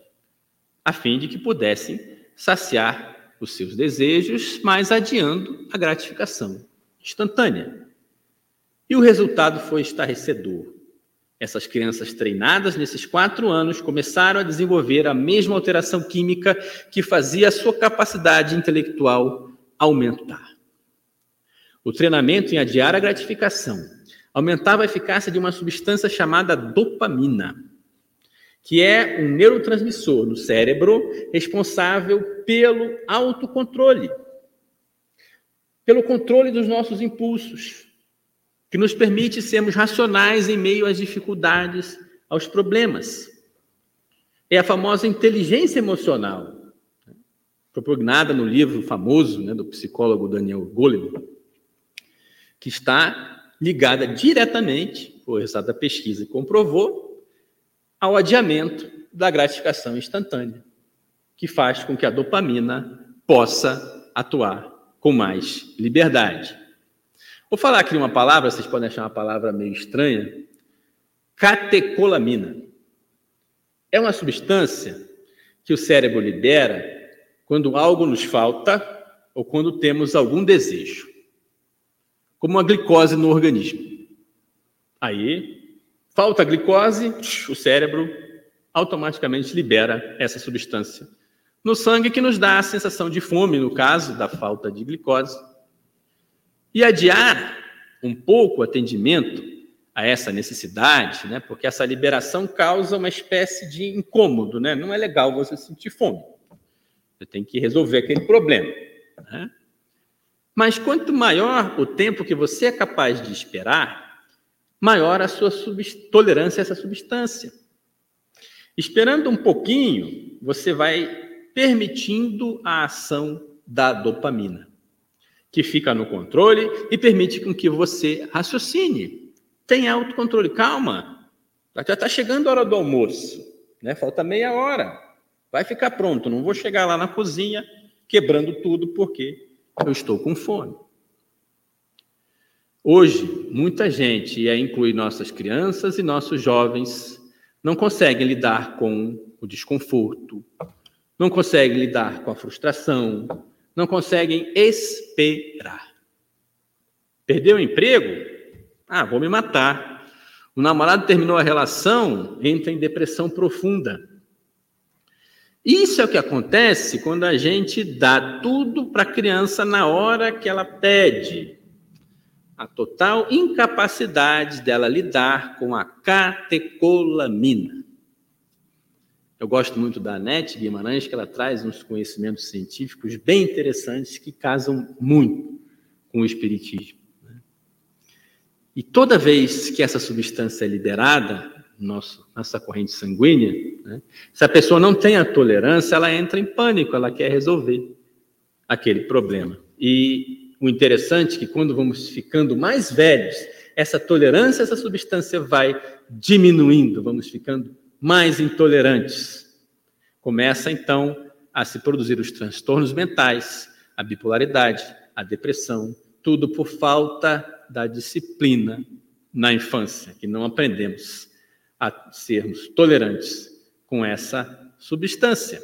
a fim de que pudessem saciar os seus desejos, mas adiando a gratificação instantânea. E o resultado foi estarrecedor. Essas crianças treinadas nesses quatro anos começaram a desenvolver a mesma alteração química que fazia a sua capacidade intelectual aumentar. O treinamento em adiar a gratificação aumentava a eficácia de uma substância chamada dopamina, que é um neurotransmissor no cérebro responsável pelo autocontrole, pelo controle dos nossos impulsos, que nos permite sermos racionais em meio às dificuldades, aos problemas. É a famosa inteligência emocional, propugnada no livro famoso né, do psicólogo Daniel Goleman, que está ligada diretamente, o resultado da pesquisa comprovou, ao adiamento da gratificação instantânea, que faz com que a dopamina possa atuar com mais liberdade. Vou falar aqui uma palavra, vocês podem achar uma palavra meio estranha. Catecolamina. É uma substância que o cérebro libera quando algo nos falta ou quando temos algum desejo, como a glicose no organismo. Aí, falta glicose, o cérebro automaticamente libera essa substância no sangue que nos dá a sensação de fome, no caso da falta de glicose e adiar um pouco o atendimento a essa necessidade, né? porque essa liberação causa uma espécie de incômodo, né? não é legal você sentir fome. Você tem que resolver aquele problema. Né? Mas quanto maior o tempo que você é capaz de esperar, maior a sua tolerância a essa substância. Esperando um pouquinho, você vai permitindo a ação da dopamina que fica no controle e permite com que você raciocine. Tenha autocontrole. Calma, já está chegando a hora do almoço, né? falta meia hora. Vai ficar pronto, não vou chegar lá na cozinha quebrando tudo porque eu estou com fome. Hoje, muita gente, e aí inclui nossas crianças e nossos jovens, não conseguem lidar com o desconforto, não conseguem lidar com a frustração, não conseguem esperar. Perdeu o emprego? Ah, vou me matar. O namorado terminou a relação, entra em depressão profunda. Isso é o que acontece quando a gente dá tudo para a criança na hora que ela pede. A total incapacidade dela lidar com a catecolamina. Eu gosto muito da Anete Guimarães, que ela traz uns conhecimentos científicos bem interessantes que casam muito com o Espiritismo. Né? E toda vez que essa substância é liberada, nosso, nossa corrente sanguínea, né, se a pessoa não tem a tolerância, ela entra em pânico, ela quer resolver. aquele problema. E o interessante é que quando vamos ficando mais velhos, essa tolerância essa substância vai diminuindo, vamos ficando mais intolerantes. Começa então a se produzir os transtornos mentais, a bipolaridade, a depressão, tudo por falta da disciplina na infância, que não aprendemos a sermos tolerantes com essa substância.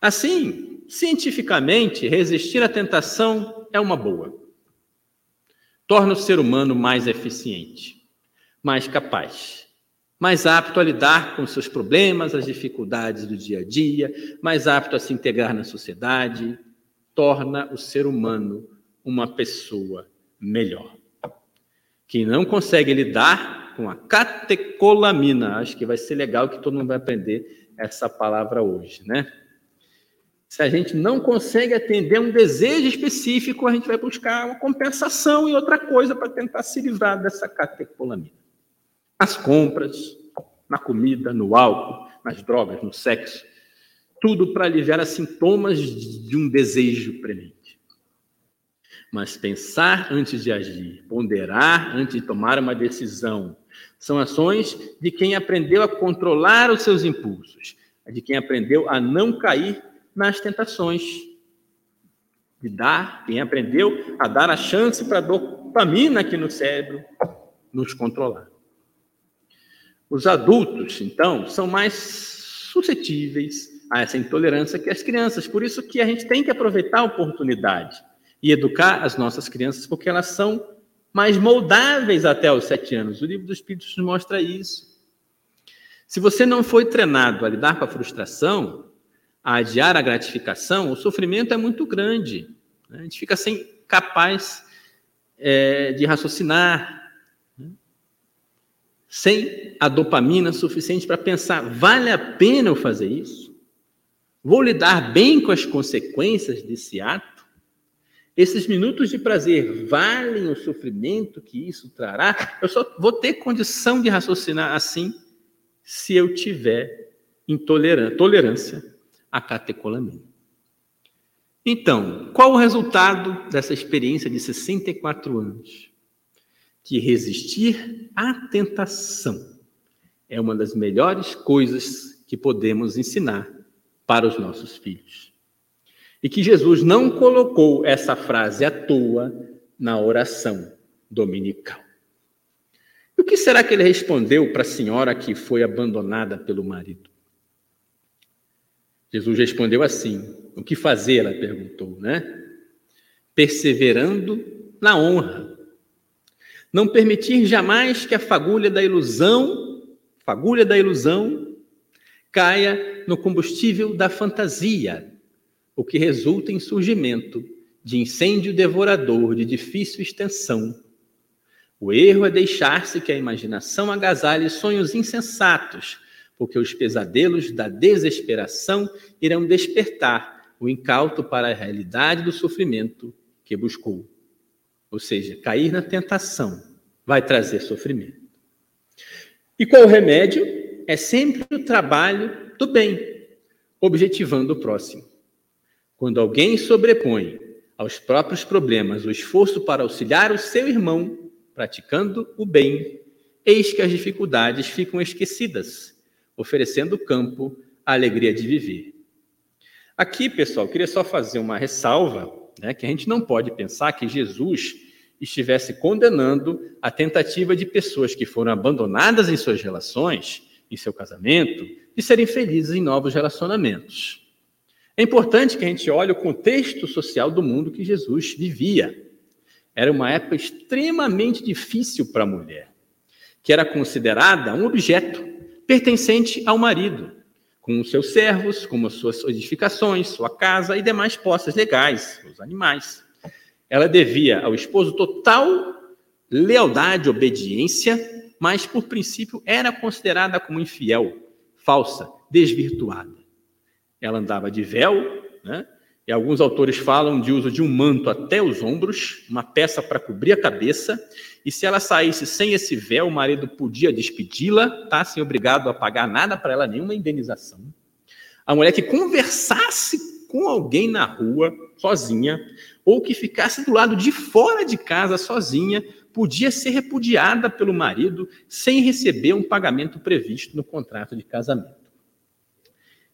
Assim, cientificamente, resistir à tentação é uma boa. Torna o ser humano mais eficiente, mais capaz, mais apto a lidar com seus problemas, as dificuldades do dia a dia, mais apto a se integrar na sociedade, torna o ser humano uma pessoa melhor. Quem não consegue lidar com a catecolamina, acho que vai ser legal que todo mundo vai aprender essa palavra hoje, né? Se a gente não consegue atender um desejo específico, a gente vai buscar uma compensação e outra coisa para tentar se livrar dessa catecolamina. Nas compras, na comida, no álcool, nas drogas, no sexo, tudo para aliviar sintomas de um desejo premente. Mas pensar antes de agir, ponderar antes de tomar uma decisão, são ações de quem aprendeu a controlar os seus impulsos, de quem aprendeu a não cair nas tentações, de dar, quem aprendeu a dar a chance para a dopamina aqui no cérebro nos controlar. Os adultos, então, são mais suscetíveis a essa intolerância que as crianças. Por isso que a gente tem que aproveitar a oportunidade e educar as nossas crianças, porque elas são mais moldáveis até os sete anos. O livro dos Espíritos nos mostra isso. Se você não foi treinado a lidar com a frustração, a adiar a gratificação, o sofrimento é muito grande. A gente fica sem capaz é, de raciocinar? Sem a dopamina suficiente para pensar: vale a pena eu fazer isso? Vou lidar bem com as consequências desse ato? Esses minutos de prazer valem o sofrimento que isso trará? Eu só vou ter condição de raciocinar assim se eu tiver tolerância à catecolamina. Então, qual o resultado dessa experiência de 64 anos? Que resistir à tentação é uma das melhores coisas que podemos ensinar para os nossos filhos. E que Jesus não colocou essa frase à toa na oração dominical. E o que será que ele respondeu para a senhora que foi abandonada pelo marido? Jesus respondeu assim: O que fazer? Ela perguntou, né? Perseverando na honra. Não permitir jamais que a fagulha da ilusão, fagulha da ilusão, caia no combustível da fantasia, o que resulta em surgimento de incêndio devorador de difícil extensão. O erro é deixar-se que a imaginação agasalhe sonhos insensatos, porque os pesadelos da desesperação irão despertar o incauto para a realidade do sofrimento que buscou. Ou seja, cair na tentação vai trazer sofrimento. E qual o remédio? é sempre o trabalho do bem, objetivando o próximo. Quando alguém sobrepõe aos próprios problemas o esforço para auxiliar o seu irmão, praticando o bem, eis que as dificuldades ficam esquecidas, oferecendo campo à alegria de viver. Aqui, pessoal, queria só fazer uma ressalva, né, que a gente não pode pensar que Jesus estivesse condenando a tentativa de pessoas que foram abandonadas em suas relações em seu casamento, de serem felizes em novos relacionamentos. É importante que a gente olhe o contexto social do mundo que Jesus vivia. Era uma época extremamente difícil para a mulher, que era considerada um objeto pertencente ao marido, com os seus servos, com as suas edificações, sua casa e demais posses legais, os animais. Ela devia ao esposo total lealdade, obediência mas por princípio era considerada como infiel, falsa, desvirtuada. Ela andava de véu, né? e alguns autores falam de uso de um manto até os ombros, uma peça para cobrir a cabeça, e se ela saísse sem esse véu, o marido podia despedi-la, tá? sem obrigado a pagar nada para ela, nenhuma indenização. A mulher que conversasse com alguém na rua, sozinha, ou que ficasse do lado de fora de casa, sozinha, podia ser repudiada pelo marido sem receber um pagamento previsto no contrato de casamento.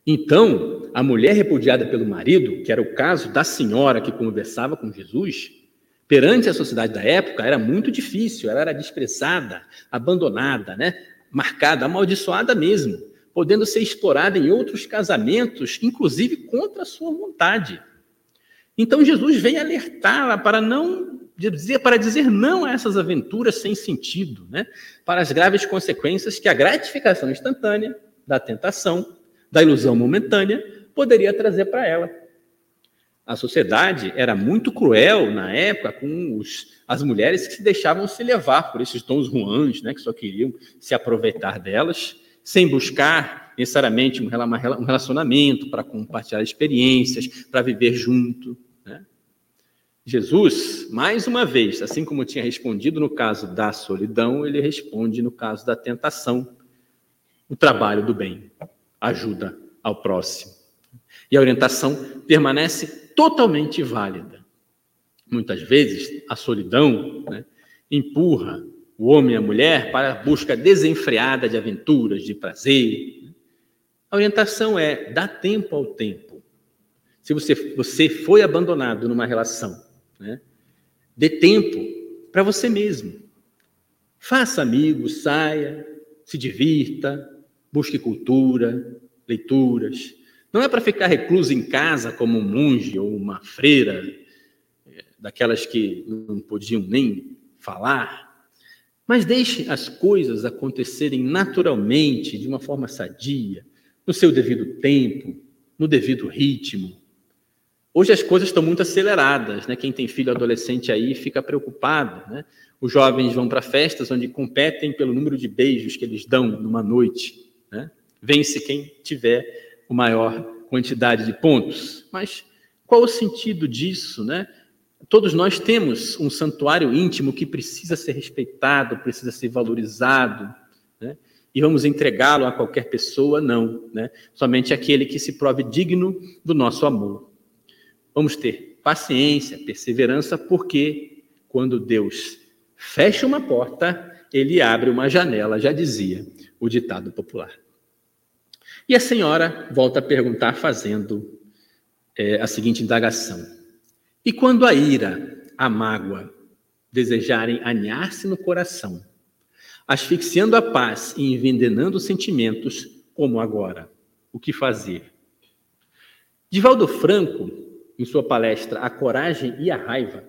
Então, a mulher repudiada pelo marido, que era o caso da senhora que conversava com Jesus, perante a sociedade da época, era muito difícil, ela era desprezada, abandonada, né? marcada, amaldiçoada mesmo, podendo ser explorada em outros casamentos, inclusive contra a sua vontade. Então Jesus vem alertá-la para não dizer, para dizer não a essas aventuras sem sentido, né? para as graves consequências que a gratificação instantânea da tentação, da ilusão momentânea, poderia trazer para ela. A sociedade era muito cruel na época com os, as mulheres que se deixavam se levar por esses tons ruins, né, que só queriam se aproveitar delas, sem buscar necessariamente um relacionamento para compartilhar experiências, para viver junto. Jesus, mais uma vez, assim como tinha respondido no caso da solidão, ele responde no caso da tentação, o trabalho do bem, ajuda ao próximo. E a orientação permanece totalmente válida. Muitas vezes, a solidão né, empurra o homem e a mulher para a busca desenfreada de aventuras, de prazer. A orientação é: dá tempo ao tempo. Se você, você foi abandonado numa relação, né, dê tempo para você mesmo. Faça amigos, saia, se divirta, busque cultura, leituras, não é para ficar recluso em casa como um monge ou uma freira, é, daquelas que não podiam nem falar, mas deixe as coisas acontecerem naturalmente, de uma forma sadia, no seu devido tempo, no devido ritmo. Hoje as coisas estão muito aceleradas, né? Quem tem filho adolescente aí fica preocupado, né? Os jovens vão para festas onde competem pelo número de beijos que eles dão numa noite, né? Vence quem tiver o maior quantidade de pontos. Mas qual o sentido disso, né? Todos nós temos um santuário íntimo que precisa ser respeitado, precisa ser valorizado, né? E vamos entregá-lo a qualquer pessoa? Não, né? Somente aquele que se prove digno do nosso amor. Vamos ter paciência, perseverança, porque quando Deus fecha uma porta, ele abre uma janela, já dizia o ditado popular. E a senhora volta a perguntar, fazendo é, a seguinte indagação: E quando a ira, a mágoa, desejarem aninhar-se no coração, asfixiando a paz e envenenando os sentimentos, como agora? O que fazer? Divaldo Franco, em sua palestra A Coragem e a Raiva,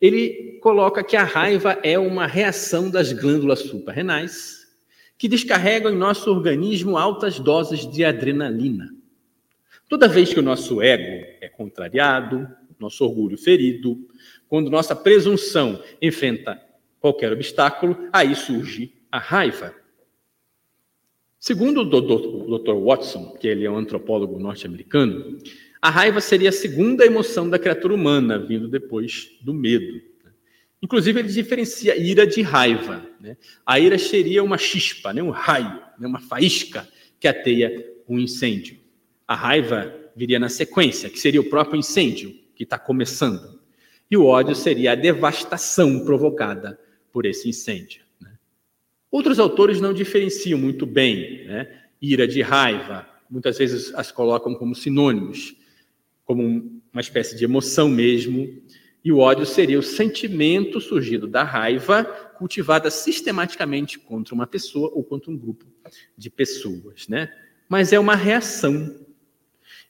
ele coloca que a raiva é uma reação das glândulas suprarrenais que descarregam em nosso organismo altas doses de adrenalina. Toda vez que o nosso ego é contrariado, nosso orgulho ferido, quando nossa presunção enfrenta qualquer obstáculo, aí surge a raiva. Segundo o Dr. Watson, que ele é um antropólogo norte-americano, a raiva seria a segunda emoção da criatura humana, vindo depois do medo. Inclusive, ele diferencia ira de raiva. Né? A ira seria uma chispa, né? um raio, né? uma faísca que ateia um incêndio. A raiva viria na sequência, que seria o próprio incêndio que está começando. E o ódio seria a devastação provocada por esse incêndio. Né? Outros autores não diferenciam muito bem né? ira de raiva, muitas vezes as colocam como sinônimos, como uma espécie de emoção mesmo, e o ódio seria o sentimento surgido da raiva cultivada sistematicamente contra uma pessoa ou contra um grupo de pessoas, né? Mas é uma reação.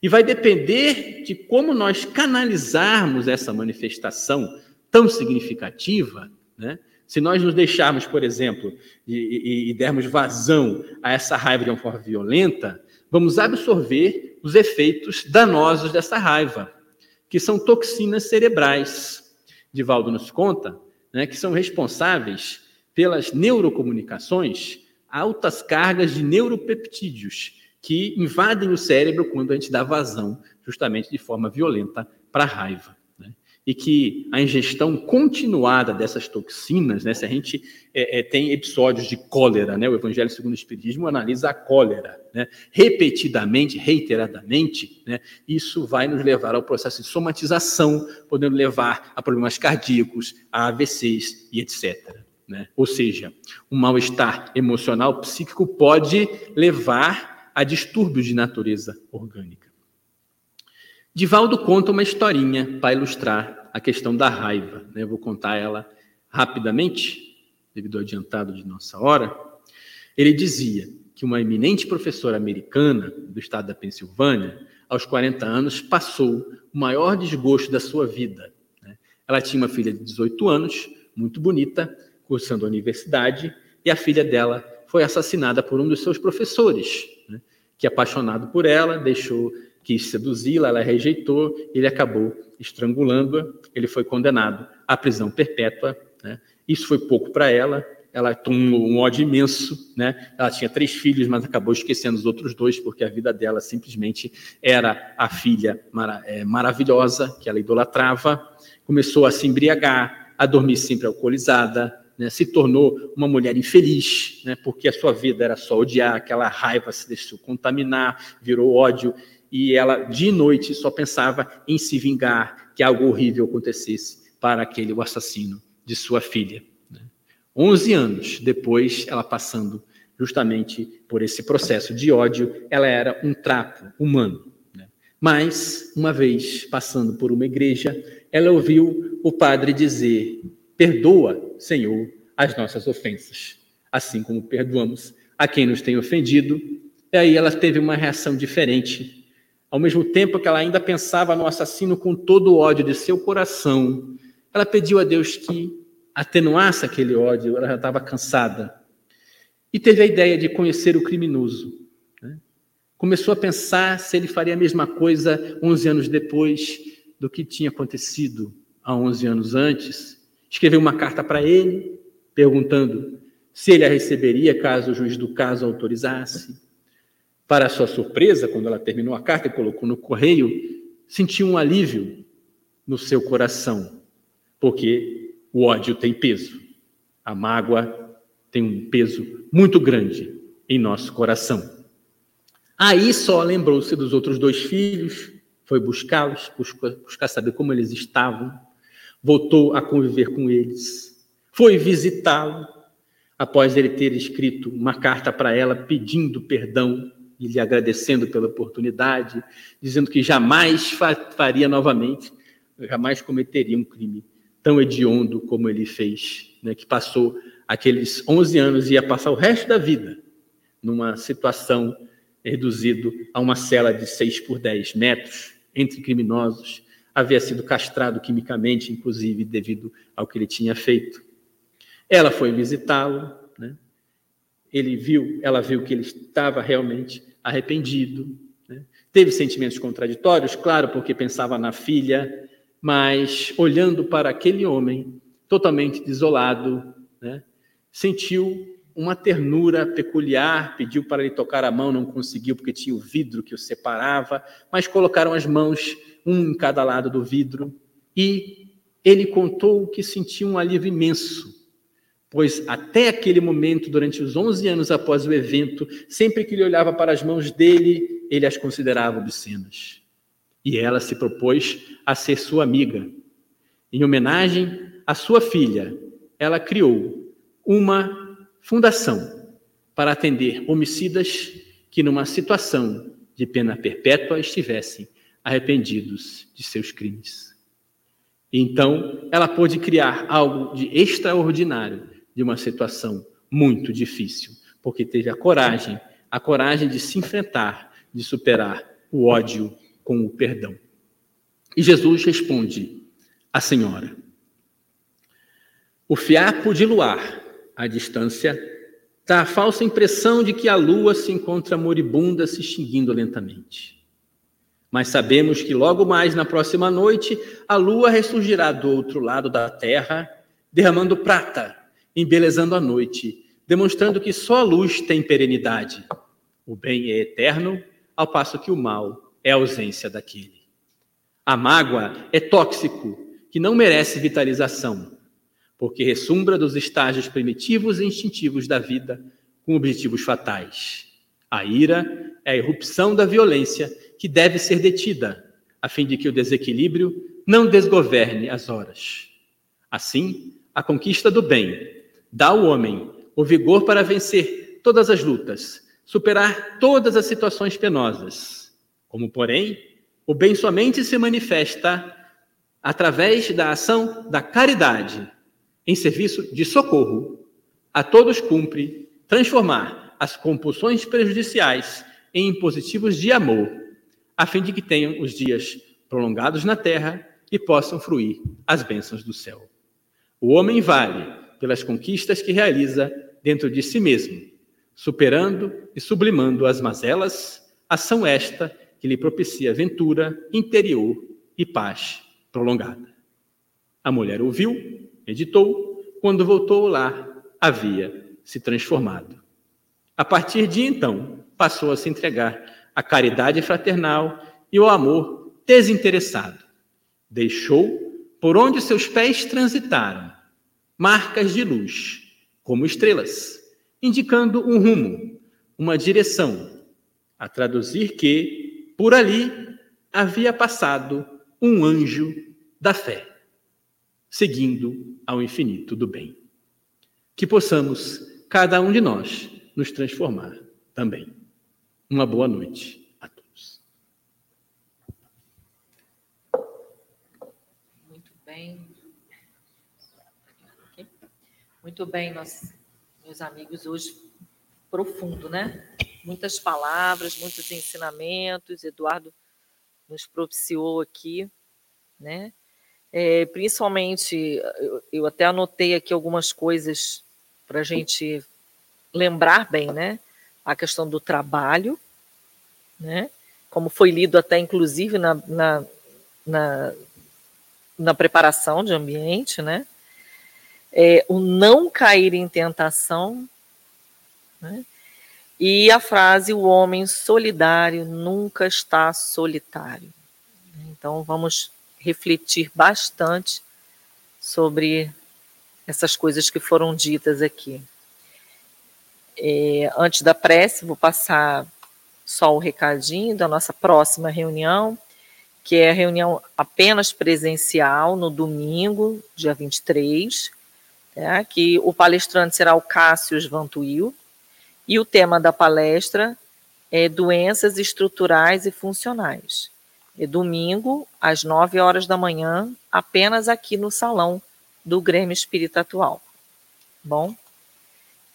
E vai depender de como nós canalizarmos essa manifestação tão significativa, né? Se nós nos deixarmos, por exemplo, e, e, e dermos vazão a essa raiva de uma forma violenta, vamos absorver os efeitos danosos dessa raiva que são toxinas cerebrais. Divaldo nos conta né, que são responsáveis pelas neurocomunicações, altas cargas de neuropeptídeos que invadem o cérebro quando a gente dá vazão, justamente de forma violenta, para a raiva. E que a ingestão continuada dessas toxinas, né, se a gente é, é, tem episódios de cólera, né, o Evangelho segundo o Espiritismo analisa a cólera, né, repetidamente, reiteradamente, né, isso vai nos levar ao processo de somatização, podendo levar a problemas cardíacos, a AVCs e etc. Né? Ou seja, um mal-estar emocional psíquico pode levar a distúrbios de natureza orgânica. Divaldo conta uma historinha para ilustrar a questão da raiva. Né? Eu vou contar ela rapidamente, devido ao adiantado de nossa hora. Ele dizia que uma eminente professora americana do estado da Pensilvânia, aos 40 anos, passou o maior desgosto da sua vida. Né? Ela tinha uma filha de 18 anos, muito bonita, cursando a universidade, e a filha dela foi assassinada por um dos seus professores, né? que, apaixonado por ela, deixou quis seduzi-la, ela rejeitou, ele acabou estrangulando-a, ele foi condenado à prisão perpétua. Né? Isso foi pouco para ela, ela tomou um ódio imenso, né? Ela tinha três filhos, mas acabou esquecendo os outros dois, porque a vida dela simplesmente era a filha é, maravilhosa que ela idolatrava. Começou a se embriagar, a dormir sempre alcoolizada, né? se tornou uma mulher infeliz, né? porque a sua vida era só odiar, aquela raiva se deixou contaminar, virou ódio e ela de noite só pensava em se vingar, que algo horrível acontecesse para aquele o assassino de sua filha. Né? Onze anos depois, ela passando justamente por esse processo de ódio, ela era um trapo humano. Né? Mas, uma vez passando por uma igreja, ela ouviu o padre dizer: Perdoa, Senhor, as nossas ofensas, assim como perdoamos a quem nos tem ofendido. E aí ela teve uma reação diferente ao mesmo tempo que ela ainda pensava no assassino com todo o ódio de seu coração, ela pediu a Deus que atenuasse aquele ódio, ela já estava cansada. E teve a ideia de conhecer o criminoso. Né? Começou a pensar se ele faria a mesma coisa 11 anos depois do que tinha acontecido há 11 anos antes. Escreveu uma carta para ele, perguntando se ele a receberia caso o juiz do caso autorizasse. Para sua surpresa, quando ela terminou a carta e colocou no correio, sentiu um alívio no seu coração, porque o ódio tem peso, a mágoa tem um peso muito grande em nosso coração. Aí só lembrou-se dos outros dois filhos, foi buscá-los, buscar saber como eles estavam, voltou a conviver com eles, foi visitá-lo, após ele ter escrito uma carta para ela pedindo perdão e lhe agradecendo pela oportunidade, dizendo que jamais faria novamente, jamais cometeria um crime tão hediondo como ele fez, né, que passou aqueles 11 anos e ia passar o resto da vida numa situação reduzido a uma cela de 6 por 10 metros entre criminosos, havia sido castrado quimicamente, inclusive devido ao que ele tinha feito. Ela foi visitá-lo, né? Ele viu, ela viu que ele estava realmente arrependido. Né? Teve sentimentos contraditórios, claro, porque pensava na filha, mas olhando para aquele homem totalmente desolado, né? sentiu uma ternura peculiar, pediu para ele tocar a mão, não conseguiu porque tinha o vidro que o separava, mas colocaram as mãos um em cada lado do vidro e ele contou que sentiu um alívio imenso pois até aquele momento, durante os 11 anos após o evento, sempre que ele olhava para as mãos dele, ele as considerava obscenas. E ela se propôs a ser sua amiga. Em homenagem à sua filha, ela criou uma fundação para atender homicidas que, numa situação de pena perpétua, estivessem arrependidos de seus crimes. Então, ela pôde criar algo de extraordinário de uma situação muito difícil, porque teve a coragem, a coragem de se enfrentar, de superar o ódio com o perdão. E Jesus responde à senhora: O fiapo de luar, à distância, dá a falsa impressão de que a lua se encontra moribunda, se extinguindo lentamente. Mas sabemos que logo mais na próxima noite, a lua ressurgirá do outro lado da terra, derramando prata embelezando a noite, demonstrando que só a luz tem perenidade. O bem é eterno, ao passo que o mal é a ausência daquele. A mágoa é tóxico, que não merece vitalização, porque ressumbra dos estágios primitivos e instintivos da vida com objetivos fatais. A ira é a irrupção da violência que deve ser detida, a fim de que o desequilíbrio não desgoverne as horas. Assim, a conquista do bem dá ao homem o vigor para vencer todas as lutas, superar todas as situações penosas. Como, porém, o bem somente se manifesta através da ação da caridade, em serviço de socorro. A todos cumpre transformar as compulsões prejudiciais em impositivos de amor, a fim de que tenham os dias prolongados na terra e possam fruir as bênçãos do céu. O homem vale pelas conquistas que realiza dentro de si mesmo, superando e sublimando as mazelas, ação esta que lhe propicia ventura interior e paz prolongada. A mulher ouviu, meditou, quando voltou ao lar, havia se transformado. A partir de então, passou a se entregar à caridade fraternal e ao amor desinteressado. Deixou, por onde seus pés transitaram, marcas de luz, como estrelas, indicando um rumo, uma direção, a traduzir que, por ali, havia passado um anjo da fé, seguindo ao infinito do bem. Que possamos, cada um de nós, nos transformar também. Uma boa noite a todos. Muito bem. Muito bem, nós, meus amigos, hoje profundo, né? Muitas palavras, muitos ensinamentos. Eduardo nos propiciou aqui, né? É, principalmente, eu, eu até anotei aqui algumas coisas para a gente lembrar bem, né? A questão do trabalho, né? Como foi lido até, inclusive, na, na, na, na preparação de ambiente, né? É, o não cair em tentação, né? E a frase: o homem solidário nunca está solitário. Então, vamos refletir bastante sobre essas coisas que foram ditas aqui. É, antes da prece, vou passar só o recadinho da nossa próxima reunião, que é a reunião apenas presencial no domingo, dia 23, né, que o palestrante será o Cássio Vantuil, e o tema da palestra é doenças estruturais e funcionais. É domingo, às 9 horas da manhã, apenas aqui no salão do Grêmio Espírita Atual. Bom?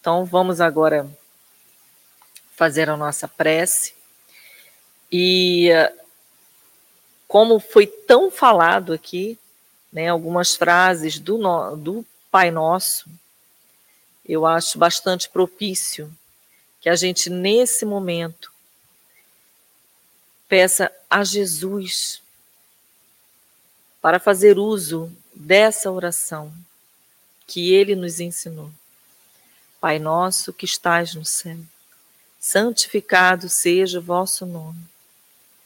Então, vamos agora fazer a nossa prece. E como foi tão falado aqui, né, algumas frases do, do Pai Nosso, eu acho bastante propício que a gente, nesse momento, peça a Jesus para fazer uso dessa oração que ele nos ensinou. Pai nosso que estás no céu, santificado seja o vosso nome.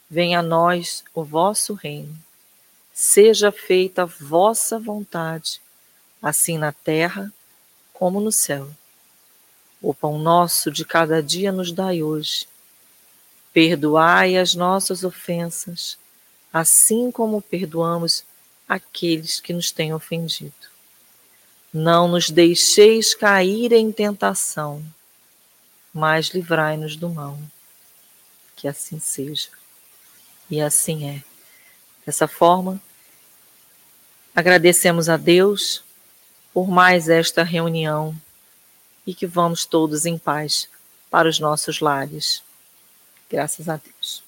Venha a nós o vosso reino. Seja feita a vossa vontade, assim na terra como no céu. O pão nosso de cada dia nos dai hoje. Perdoai as nossas ofensas, assim como perdoamos aqueles que nos têm ofendido não nos deixeis cair em tentação, mas livrai-nos do mal. Que assim seja. E assim é. Dessa forma, agradecemos a Deus por mais esta reunião e que vamos todos em paz para os nossos lares. Graças a Deus.